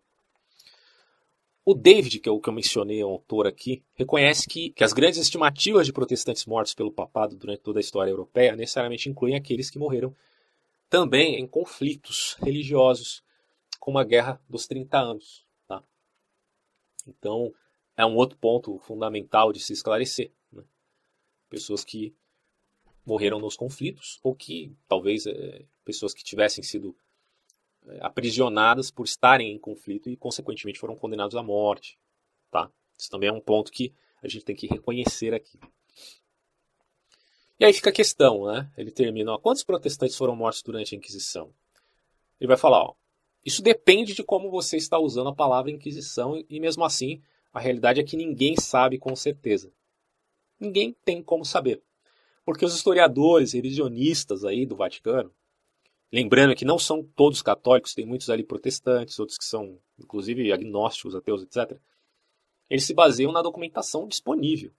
O David, que é o que eu mencionei, o autor aqui, reconhece que, que as grandes estimativas de protestantes mortos pelo papado durante toda a história europeia necessariamente incluem aqueles que morreram também em conflitos religiosos, como a Guerra dos 30 Anos. Tá? Então, é um outro ponto fundamental de se esclarecer. Né? Pessoas que morreram nos conflitos, ou que talvez é, pessoas que tivessem sido aprisionadas por estarem em conflito e, consequentemente, foram condenados à morte. Tá? Isso também é um ponto que a gente tem que reconhecer aqui. E aí fica a questão, né? Ele termina, ó, quantos protestantes foram mortos durante a Inquisição? Ele vai falar, ó, Isso depende de como você está usando a palavra Inquisição, e mesmo assim, a realidade é que ninguém sabe com certeza. Ninguém tem como saber. Porque os historiadores revisionistas aí do Vaticano, lembrando que não são todos católicos, tem muitos ali protestantes, outros que são, inclusive, agnósticos, ateus, etc. Eles se baseiam na documentação disponível.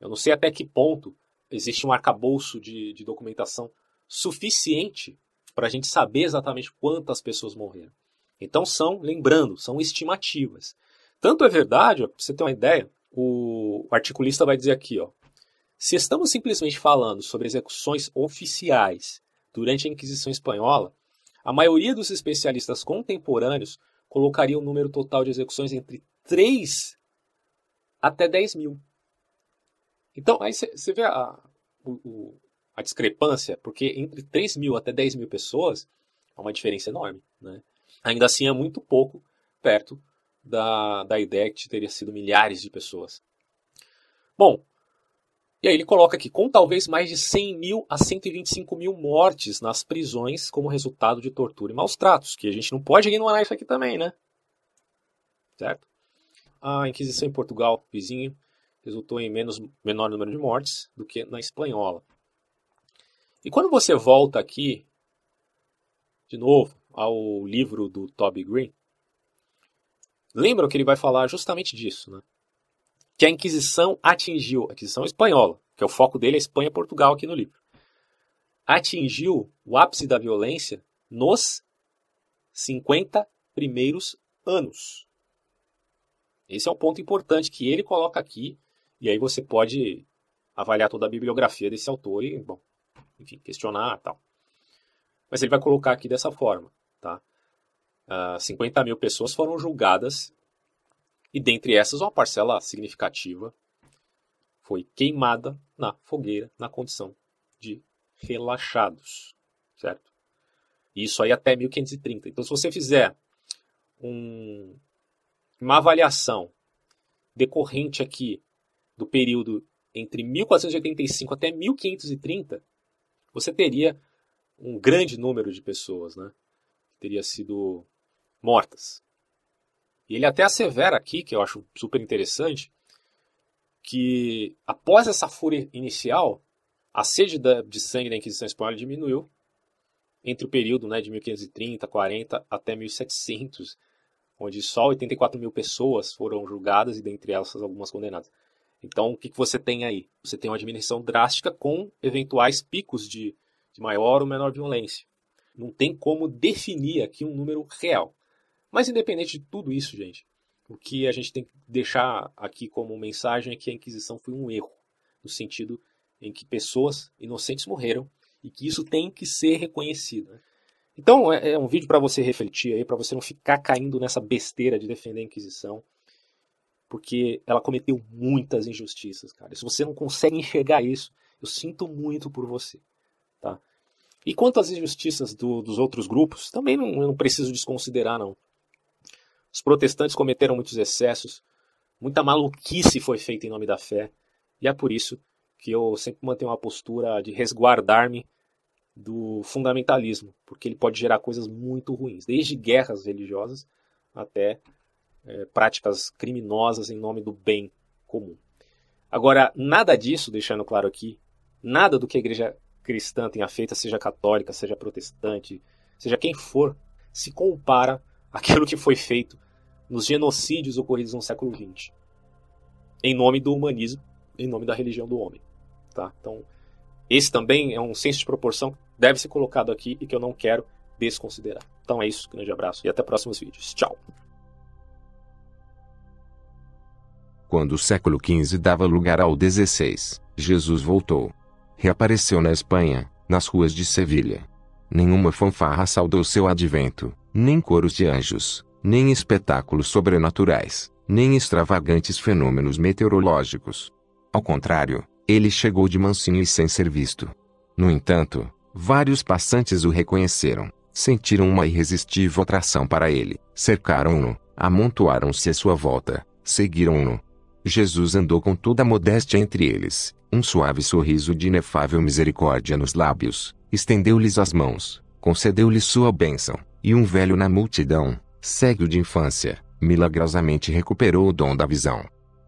Eu não sei até que ponto existe um arcabouço de, de documentação suficiente para a gente saber exatamente quantas pessoas morreram. Então são, lembrando, são estimativas. Tanto é verdade, para você ter uma ideia, o articulista vai dizer aqui, ó, se estamos simplesmente falando sobre execuções oficiais durante a Inquisição Espanhola, a maioria dos especialistas contemporâneos colocaria o número total de execuções entre 3 até 10 mil. Então, aí você vê a, o, a discrepância, porque entre 3 mil até 10 mil pessoas há uma diferença enorme. Né? Ainda assim é muito pouco perto da, da ideia que teria sido milhares de pessoas. Bom, e aí ele coloca aqui, com talvez mais de 100 mil a 125 mil mortes nas prisões como resultado de tortura e maus tratos, que a gente não pode ignorar isso aqui também, né? Certo? A Inquisição em Portugal, vizinho, resultou em menos, menor número de mortes do que na espanhola. E quando você volta aqui, de novo, ao livro do Toby Green, lembra que ele vai falar justamente disso, né? Que a Inquisição atingiu, a Inquisição espanhola, que é o foco dele é Espanha e Portugal aqui no livro, atingiu o ápice da violência nos 50 primeiros anos. Esse é um ponto importante que ele coloca aqui, e aí você pode avaliar toda a bibliografia desse autor e, bom, enfim, questionar tal. Mas ele vai colocar aqui dessa forma, tá? Uh, ah, 50 mil pessoas foram julgadas e dentre essas uma parcela significativa foi queimada na fogueira na condição de relaxados, certo? Isso aí até 1530. Então, se você fizer um, uma avaliação decorrente aqui do período entre 1485 até 1530, você teria um grande número de pessoas né, que teria sido mortas. E ele até assevera aqui, que eu acho super interessante, que após essa fúria inicial, a sede de sangue da Inquisição Espanhola diminuiu entre o período né, de 1530, 40 até 1700, onde só 84 mil pessoas foram julgadas e dentre elas algumas condenadas. Então, o que, que você tem aí? Você tem uma diminuição drástica com eventuais picos de, de maior ou menor violência. Não tem como definir aqui um número real. Mas, independente de tudo isso, gente, o que a gente tem que deixar aqui como mensagem é que a Inquisição foi um erro, no sentido em que pessoas inocentes morreram e que isso tem que ser reconhecido. Né? Então, é, é um vídeo para você refletir aí, para você não ficar caindo nessa besteira de defender a Inquisição porque ela cometeu muitas injustiças, cara. Se você não consegue enxergar isso, eu sinto muito por você, tá? E quanto às injustiças do, dos outros grupos, também não, não preciso desconsiderar, não. Os protestantes cometeram muitos excessos, muita maluquice foi feita em nome da fé, e é por isso que eu sempre mantenho uma postura de resguardar-me do fundamentalismo, porque ele pode gerar coisas muito ruins, desde guerras religiosas até é, práticas criminosas em nome do bem comum. Agora, nada disso, deixando claro aqui, nada do que a igreja cristã tenha feito, seja católica, seja protestante, seja quem for, se compara àquilo que foi feito nos genocídios ocorridos no século XX, em nome do humanismo, em nome da religião do homem. Tá? Então, esse também é um senso de proporção que deve ser colocado aqui e que eu não quero desconsiderar. Então é isso, grande abraço e até próximos vídeos. Tchau! Quando o século XV dava lugar ao XVI, Jesus voltou. Reapareceu na Espanha, nas ruas de Sevilha. Nenhuma fanfarra saudou seu advento, nem coros de anjos, nem espetáculos sobrenaturais, nem extravagantes fenômenos meteorológicos. Ao contrário, ele chegou de mansinho e sem ser visto. No entanto, vários passantes o reconheceram, sentiram uma irresistível atração para ele, cercaram-no, amontoaram-se à sua volta, seguiram-no, Jesus andou com toda a modéstia entre eles, um suave sorriso de inefável misericórdia nos lábios, estendeu-lhes as mãos, concedeu-lhes sua bênção, E um velho na multidão, cego de infância, milagrosamente recuperou o dom da visão.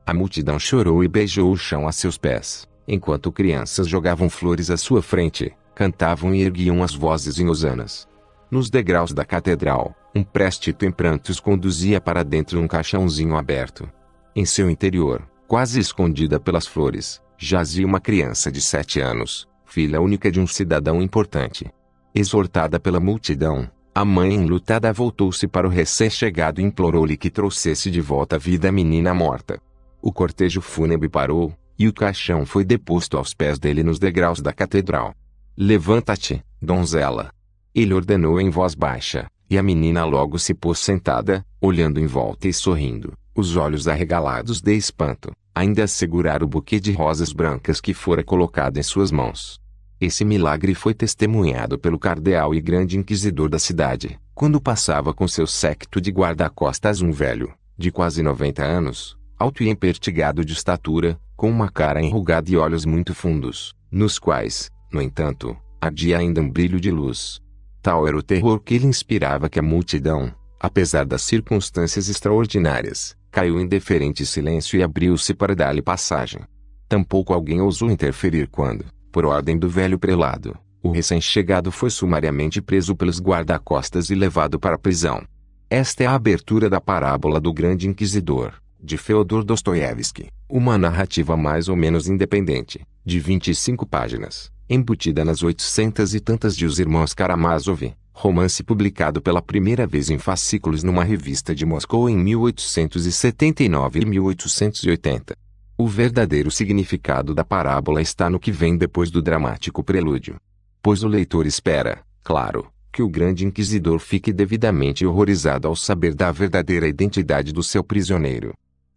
A multidão chorou e beijou o chão a seus pés, enquanto crianças jogavam flores à sua frente, cantavam e erguiam as vozes em hosanas. Nos degraus da catedral, um préstito em prantos conduzia para dentro um caixãozinho aberto. Em seu interior, quase escondida pelas flores, jazia uma criança de sete anos, filha única de um cidadão importante. Exortada pela multidão, a mãe enlutada voltou-se para o recém-chegado e implorou-lhe que trouxesse de volta a vida à menina morta. O cortejo fúnebre parou, e o caixão foi deposto aos pés dele nos degraus da catedral. Levanta-te, donzela, ele ordenou em voz baixa, e a menina logo se pôs sentada, olhando em volta e sorrindo, os olhos arregalados de espanto, ainda a segurar o buquê de rosas brancas que fora colocado em suas mãos. Esse milagre foi testemunhado pelo cardeal e grande inquisidor da cidade, quando passava com seu séquito de guarda-costas um velho, de quase 90 anos, alto e empertigado de estatura, com uma cara enrugada e olhos muito fundos, nos quais, no entanto, ardia ainda um brilho de luz, Tal era o terror que ele inspirava que a multidão, apesar das circunstâncias extraordinárias, caiu em deferente silêncio e abriu-se para dar-lhe passagem. Tampouco alguém ousou interferir quando, por ordem do velho prelado, o recém-chegado foi sumariamente preso pelos guarda-costas e levado para a prisão. Esta é a abertura da parábola do grande inquisidor, de Feodor Dostoiévski, uma narrativa mais ou menos independente, de 25 páginas, embutida nas oitocentas e tantas de Os Irmãos Karamazov, romance publicado pela primeira vez em fascículos numa revista de Moscou em 1879 e 1880. O verdadeiro significado da parábola está no que vem depois do dramático prelúdio. Pois o leitor espera, claro, que o grande inquisidor fique devidamente horrorizado ao saber da verdadeira identidade do seu prisioneiro.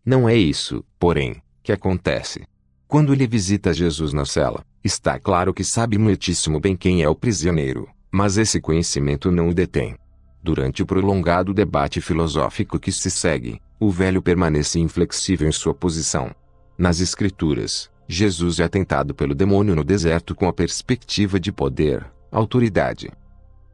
Não é isso, porém, que acontece. Quando ele visita Jesus na cela, está claro que sabe muitíssimo bem quem é o prisioneiro, mas esse conhecimento não o detém. Durante o prolongado debate filosófico que se segue, o velho permanece inflexível em sua posição. Nas Escrituras, Jesus é tentado pelo demônio no deserto com a perspectiva de poder, autoridade.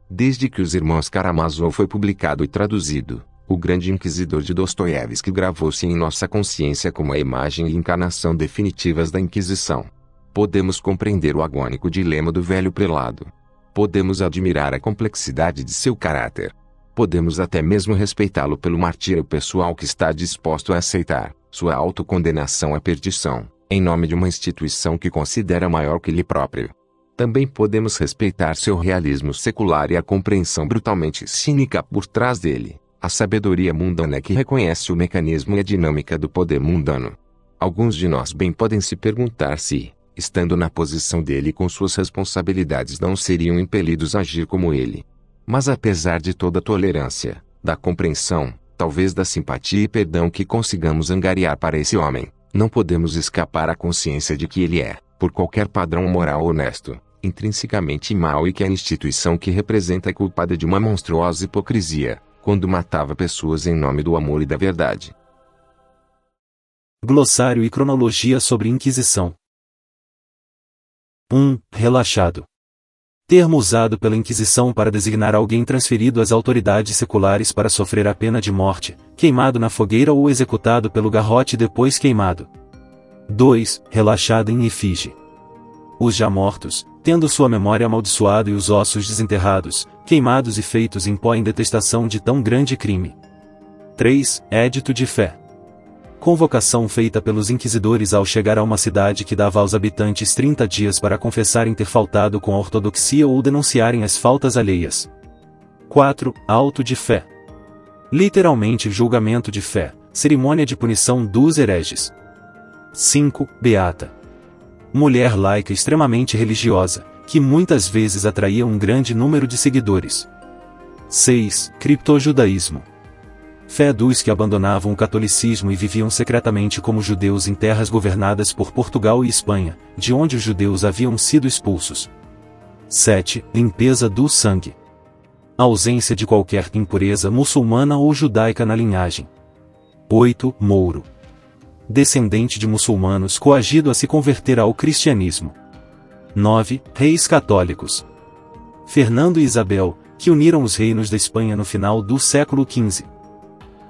Desde que os irmãos Karamazov foi publicado e traduzido, o grande inquisidor de Dostoiévski gravou-se em nossa consciência como a imagem e encarnação definitivas da Inquisição. Podemos compreender o agônico dilema do velho prelado. Podemos admirar a complexidade de seu caráter. Podemos até mesmo respeitá-lo pelo martírio pessoal que está disposto a aceitar sua autocondenação à perdição, em nome de uma instituição que considera maior que ele próprio. Também podemos respeitar seu realismo secular e a compreensão brutalmente cínica por trás dele a sabedoria mundana que reconhece o mecanismo e a dinâmica do poder mundano. Alguns de nós bem podem se perguntar se, estando na posição dele com suas responsabilidades, não seriam impelidos a agir como ele. Mas apesar de toda a tolerância, da compreensão, talvez da simpatia e perdão que consigamos angariar para esse homem, não podemos escapar à consciência de que ele é, por qualquer padrão moral honesto, intrinsecamente mau e que a instituição que representa é culpada de uma monstruosa hipocrisia, quando matava pessoas em nome do amor e da verdade. Glossário e cronologia sobre Inquisição 1. Relaxado. Termo usado pela Inquisição para designar alguém transferido às autoridades seculares para sofrer a pena de morte, queimado na fogueira ou executado pelo garrote depois queimado. 2. Relaxado em efígie. Os já mortos, tendo sua memória amaldiçoada e os ossos desenterrados, queimados e feitos em pó em detestação de tão grande crime. 3. Édito de fé. Convocação feita pelos inquisidores ao chegar a uma cidade que dava aos habitantes 30 dias para confessarem ter faltado com a ortodoxia ou denunciarem as faltas alheias. 4. Auto de fé. Literalmente julgamento de fé, cerimônia de punição dos hereges. 5. Beata mulher laica extremamente religiosa, que muitas vezes atraía um grande número de seguidores. 6. Criptojudaísmo. Fé dos que abandonavam o catolicismo e viviam secretamente como judeus em terras governadas por Portugal e Espanha, de onde os judeus haviam sido expulsos. 7. Limpeza do sangue. ausência de qualquer impureza muçulmana ou judaica na linhagem. 8. Mouro descendente de muçulmanos coagido a se converter ao cristianismo. 9. Reis católicos. Fernando e Isabel, que uniram os reinos da Espanha no final do século XV.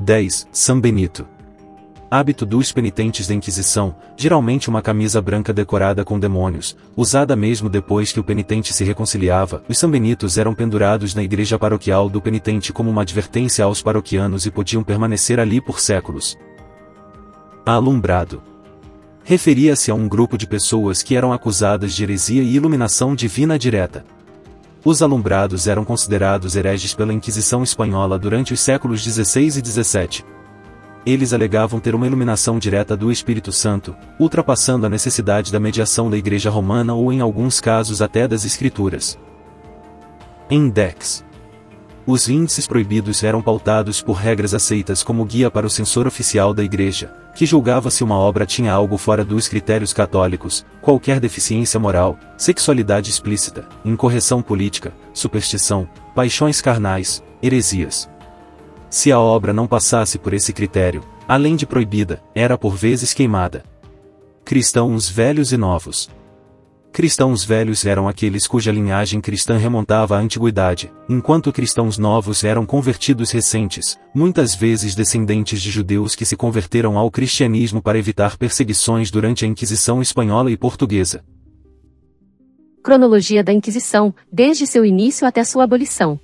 10. São Benito. Hábito dos penitentes da Inquisição, geralmente uma camisa branca decorada com demônios, usada mesmo depois que o penitente se reconciliava. Os sambenitos eram pendurados na igreja paroquial do penitente como uma advertência aos paroquianos e podiam permanecer ali por séculos. Alumbrado. Referia-se a um grupo de pessoas que eram acusadas de heresia e iluminação divina direta. Os alumbrados eram considerados hereges pela Inquisição Espanhola durante os séculos XVI e XVII eles alegavam ter uma iluminação direta do Espírito Santo, ultrapassando a necessidade da mediação da Igreja Romana ou em alguns casos até das Escrituras. Index Os índices proibidos eram pautados por regras aceitas como guia para o censor oficial da Igreja, que julgava se uma obra tinha algo fora dos critérios católicos, qualquer deficiência moral, sexualidade explícita, incorreção política, superstição, paixões carnais, heresias, se a obra não passasse por esse critério, além de proibida, era por vezes queimada. Cristãos velhos e novos. Cristãos velhos eram aqueles cuja linhagem cristã remontava à antiguidade, enquanto cristãos novos eram convertidos recentes, muitas vezes descendentes de judeus que se converteram ao cristianismo para evitar perseguições durante a Inquisição espanhola e portuguesa. Cronologia da Inquisição, desde seu início até sua abolição.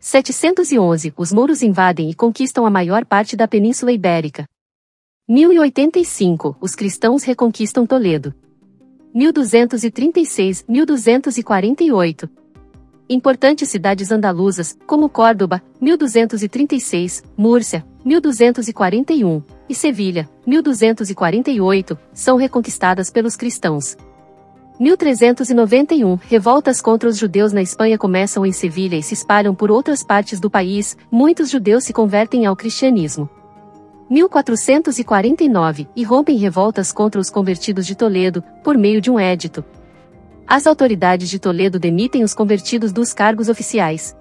711 Os mouros invadem e conquistam a maior parte da Península Ibérica. 1085 Os cristãos reconquistam Toledo. 1236-1248 Importantes cidades andaluzas, como Córdoba, 1236, Múrcia, 1241, e Sevilha, 1248, são reconquistadas pelos cristãos. 1391 Revoltas contra os judeus na Espanha começam em Sevilha e se espalham por outras partes do país, muitos judeus se convertem ao cristianismo. 1449 E rompem revoltas contra os convertidos de Toledo, por meio de um édito. As autoridades de Toledo demitem os convertidos dos cargos oficiais.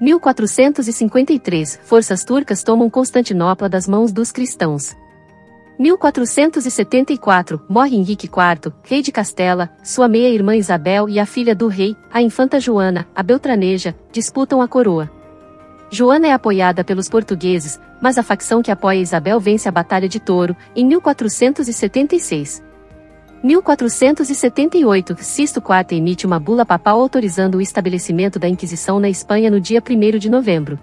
1453 Forças turcas tomam Constantinopla das mãos dos cristãos. 1474, morre Henrique IV, rei de Castela, sua meia-irmã Isabel e a filha do rei, a infanta Joana, a Beltraneja, disputam a coroa. Joana é apoiada pelos portugueses, mas a facção que apoia Isabel vence a Batalha de Touro, em 1476. 1478, Sisto IV emite uma bula papal autorizando o estabelecimento da Inquisição na Espanha no dia 1 de novembro.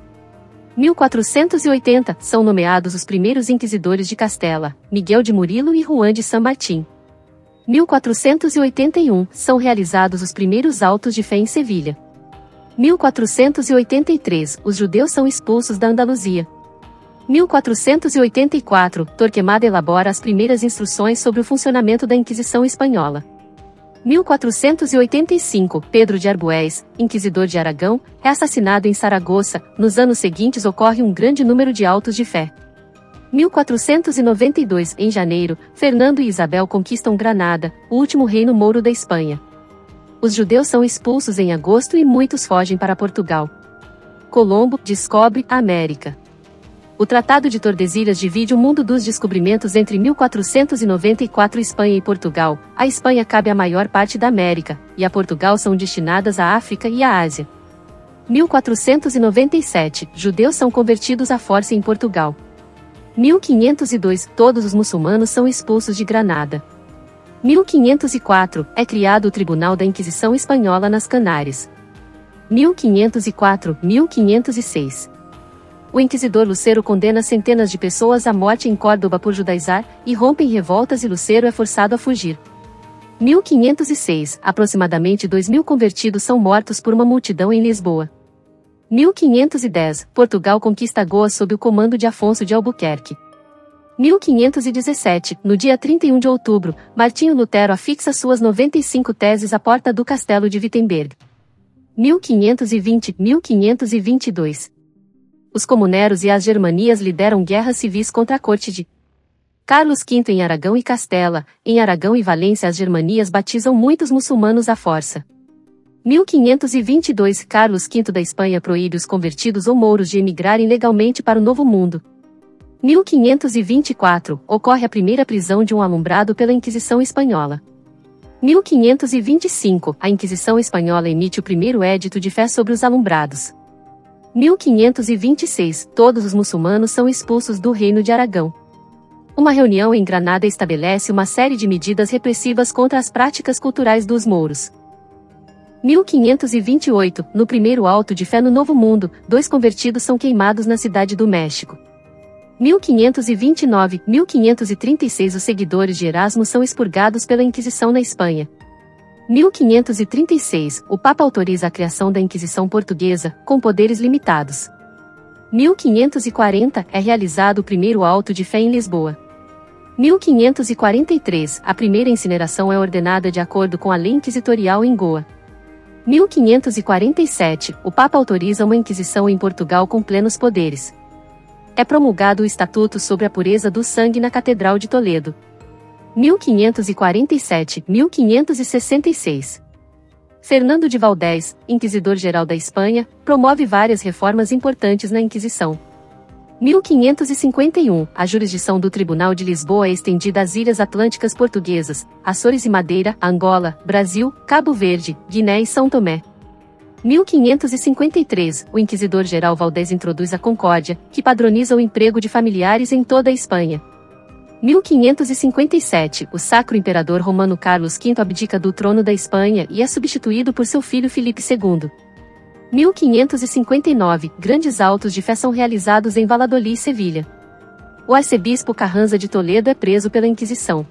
1480, são nomeados os primeiros inquisidores de Castela, Miguel de Murilo e Juan de San Martín. 1481, são realizados os primeiros autos de fé em Sevilha. 1483, os judeus são expulsos da Andaluzia. 1484, Torquemada elabora as primeiras instruções sobre o funcionamento da Inquisição Espanhola. 1485, Pedro de Arbués, inquisidor de Aragão, é assassinado em Saragoça. Nos anos seguintes ocorre um grande número de autos de fé. 1492, em janeiro, Fernando e Isabel conquistam Granada, o último reino mouro da Espanha. Os judeus são expulsos em agosto e muitos fogem para Portugal. Colombo descobre a América. O Tratado de Tordesilhas divide o mundo dos descobrimentos entre 1494 Espanha e Portugal. A Espanha cabe a maior parte da América, e a Portugal são destinadas à África e à Ásia. 1497 Judeus são convertidos à força em Portugal. 1502 Todos os muçulmanos são expulsos de Granada. 1504 É criado o Tribunal da Inquisição Espanhola nas Canárias. 1504 1506 o inquisidor Lucero condena centenas de pessoas à morte em Córdoba por judaizar, e rompem revoltas e Lucero é forçado a fugir. 1506, aproximadamente 2 mil convertidos são mortos por uma multidão em Lisboa. 1510, Portugal conquista Goa sob o comando de Afonso de Albuquerque. 1517, no dia 31 de outubro, Martinho Lutero afixa suas 95 teses à porta do castelo de Wittenberg. 1520-1522 os comuneros e as germanias lideram guerras civis contra a corte de Carlos V em Aragão e Castela, em Aragão e Valência as germanias batizam muitos muçulmanos à força. 1522 Carlos V da Espanha proíbe os convertidos ou mouros de emigrarem legalmente para o Novo Mundo. 1524 ocorre a primeira prisão de um alumbrado pela Inquisição Espanhola. 1525, a Inquisição Espanhola emite o primeiro édito de fé sobre os alumbrados. 1526, todos os muçulmanos são expulsos do Reino de Aragão. Uma reunião em Granada estabelece uma série de medidas repressivas contra as práticas culturais dos mouros. 1528, no primeiro alto de fé no Novo Mundo, dois convertidos são queimados na cidade do México. 1529, 1536 Os seguidores de Erasmo são expurgados pela Inquisição na Espanha. 1536, o Papa autoriza a criação da Inquisição Portuguesa, com poderes limitados. 1540, é realizado o primeiro auto de fé em Lisboa. 1543, a primeira incineração é ordenada de acordo com a lei inquisitorial em Goa. 1547, o Papa autoriza uma Inquisição em Portugal com plenos poderes é promulgado o Estatuto sobre a Pureza do Sangue na Catedral de Toledo. 1547-1566. Fernando de Valdés, Inquisidor-Geral da Espanha, promove várias reformas importantes na Inquisição. 1551, a jurisdição do Tribunal de Lisboa é estendida às ilhas atlânticas portuguesas, Açores e Madeira, Angola, Brasil, Cabo Verde, Guiné e São Tomé. 1553, o inquisidor-geral Valdés introduz a concórdia, que padroniza o emprego de familiares em toda a Espanha. 1557, o Sacro Imperador Romano Carlos V abdica do trono da Espanha e é substituído por seu filho Filipe II. 1559, grandes autos de fé são realizados em Valladolid e Sevilha. O arcebispo Carranza de Toledo é preso pela Inquisição.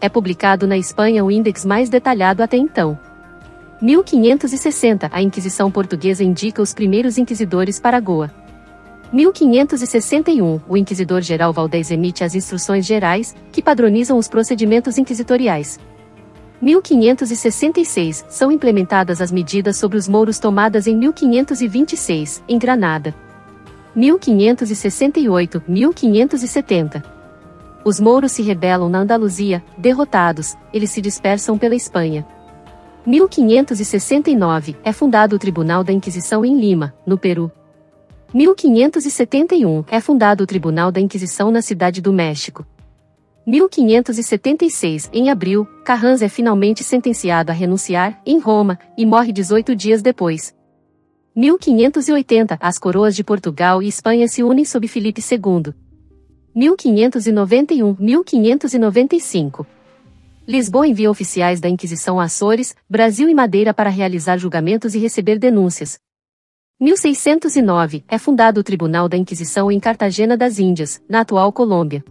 É publicado na Espanha o índex mais detalhado até então. 1560, a Inquisição Portuguesa indica os primeiros inquisidores para Goa. 1561, o Inquisidor-Geral Valdez emite as Instruções Gerais, que padronizam os procedimentos inquisitoriais. 1566, são implementadas as medidas sobre os mouros tomadas em 1526, em Granada. 1568, 1570. Os mouros se rebelam na Andaluzia, derrotados, eles se dispersam pela Espanha. 1569, é fundado o Tribunal da Inquisição em Lima, no Peru. 1571, é fundado o Tribunal da Inquisição na Cidade do México. 1576, em abril, Carranza é finalmente sentenciado a renunciar, em Roma, e morre 18 dias depois. 1580, as coroas de Portugal e Espanha se unem sob Filipe II. 1591-1595 Lisboa envia oficiais da Inquisição a Açores, Brasil e Madeira para realizar julgamentos e receber denúncias. 1609 é fundado o Tribunal da Inquisição em Cartagena das Índias, na atual Colômbia.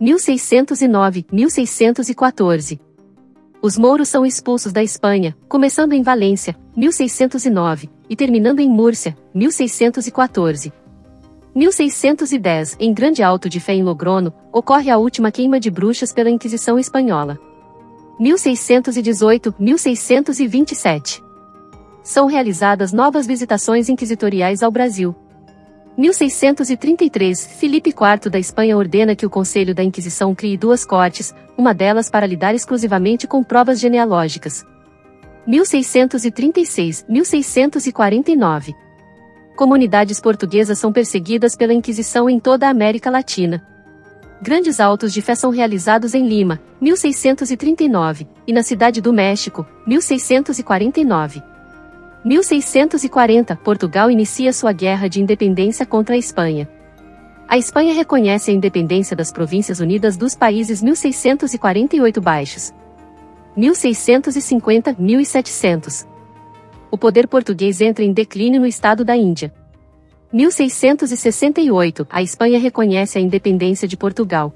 1609-1614 Os mouros são expulsos da Espanha, começando em Valência, 1609, e terminando em Múrcia, 1614. 1610, em Grande Alto de Fé em Logrono, ocorre a última queima de bruxas pela Inquisição Espanhola. 1618-1627. São realizadas novas visitações inquisitoriais ao Brasil. 1633, Filipe IV da Espanha ordena que o Conselho da Inquisição crie duas cortes, uma delas para lidar exclusivamente com provas genealógicas. 1636-1649. Comunidades portuguesas são perseguidas pela Inquisição em toda a América Latina. Grandes autos de fé são realizados em Lima, 1639, e na Cidade do México, 1649. 1640, Portugal inicia sua guerra de independência contra a Espanha. A Espanha reconhece a independência das Províncias Unidas dos países 1648 baixos. 1650-1700. O poder português entra em declínio no estado da Índia. 1668, a Espanha reconhece a independência de Portugal.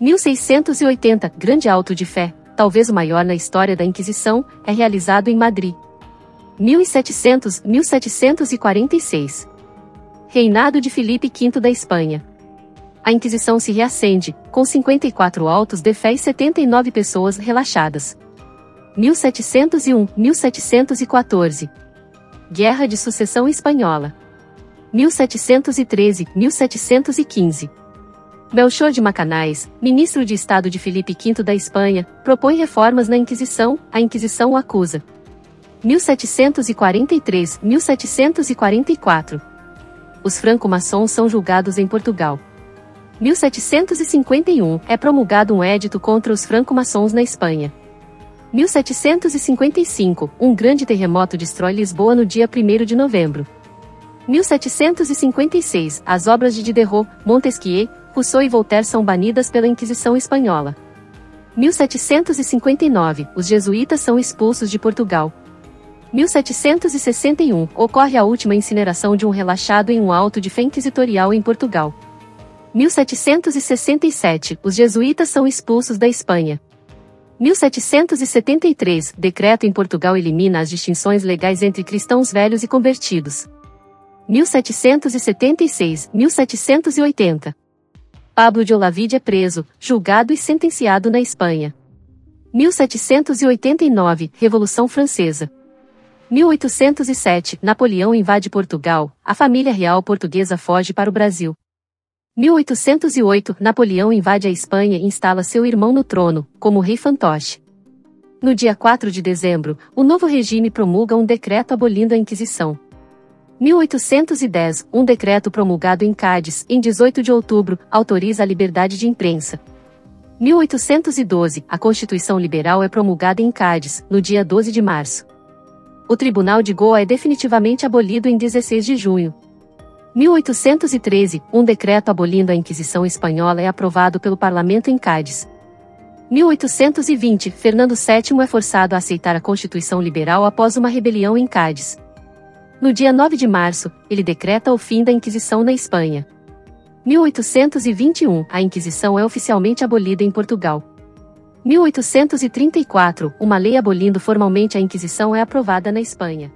1680, Grande Alto de Fé, talvez o maior na história da Inquisição, é realizado em Madrid. 1700, 1746. Reinado de Filipe V da Espanha. A Inquisição se reacende, com 54 autos de fé e 79 pessoas relaxadas. 1701, 1714. Guerra de Sucessão Espanhola. 1713-1715. Melchor de Macanais, ministro de Estado de Filipe V da Espanha, propõe reformas na Inquisição, a Inquisição o acusa. 1743-1744. Os franco-maçons são julgados em Portugal. 1751 é promulgado um édito contra os franco-maçons na Espanha. 1755, um grande terremoto destrói Lisboa no dia 1 de novembro. 1756, as obras de Diderot, Montesquieu, Rousseau e Voltaire são banidas pela Inquisição Espanhola. 1759, os jesuítas são expulsos de Portugal. 1761, ocorre a última incineração de um relaxado em um alto de fé inquisitorial em Portugal. 1767, os jesuítas são expulsos da Espanha. 1773, decreto em Portugal elimina as distinções legais entre cristãos velhos e convertidos. 1776, 1780. Pablo de Olavide é preso, julgado e sentenciado na Espanha. 1789, Revolução Francesa. 1807, Napoleão invade Portugal, a família real portuguesa foge para o Brasil. 1808, Napoleão invade a Espanha e instala seu irmão no trono, como rei fantoche. No dia 4 de dezembro, o novo regime promulga um decreto abolindo a Inquisição. 1810, um decreto promulgado em Cádiz, em 18 de outubro, autoriza a liberdade de imprensa. 1812, a Constituição Liberal é promulgada em Cádiz, no dia 12 de março. O Tribunal de Goa é definitivamente abolido em 16 de junho. 1813, um decreto abolindo a Inquisição Espanhola é aprovado pelo Parlamento em Cádiz. 1820, Fernando VII é forçado a aceitar a Constituição Liberal após uma rebelião em Cádiz. No dia 9 de março, ele decreta o fim da Inquisição na Espanha. 1821, a Inquisição é oficialmente abolida em Portugal. 1834, uma lei abolindo formalmente a Inquisição é aprovada na Espanha.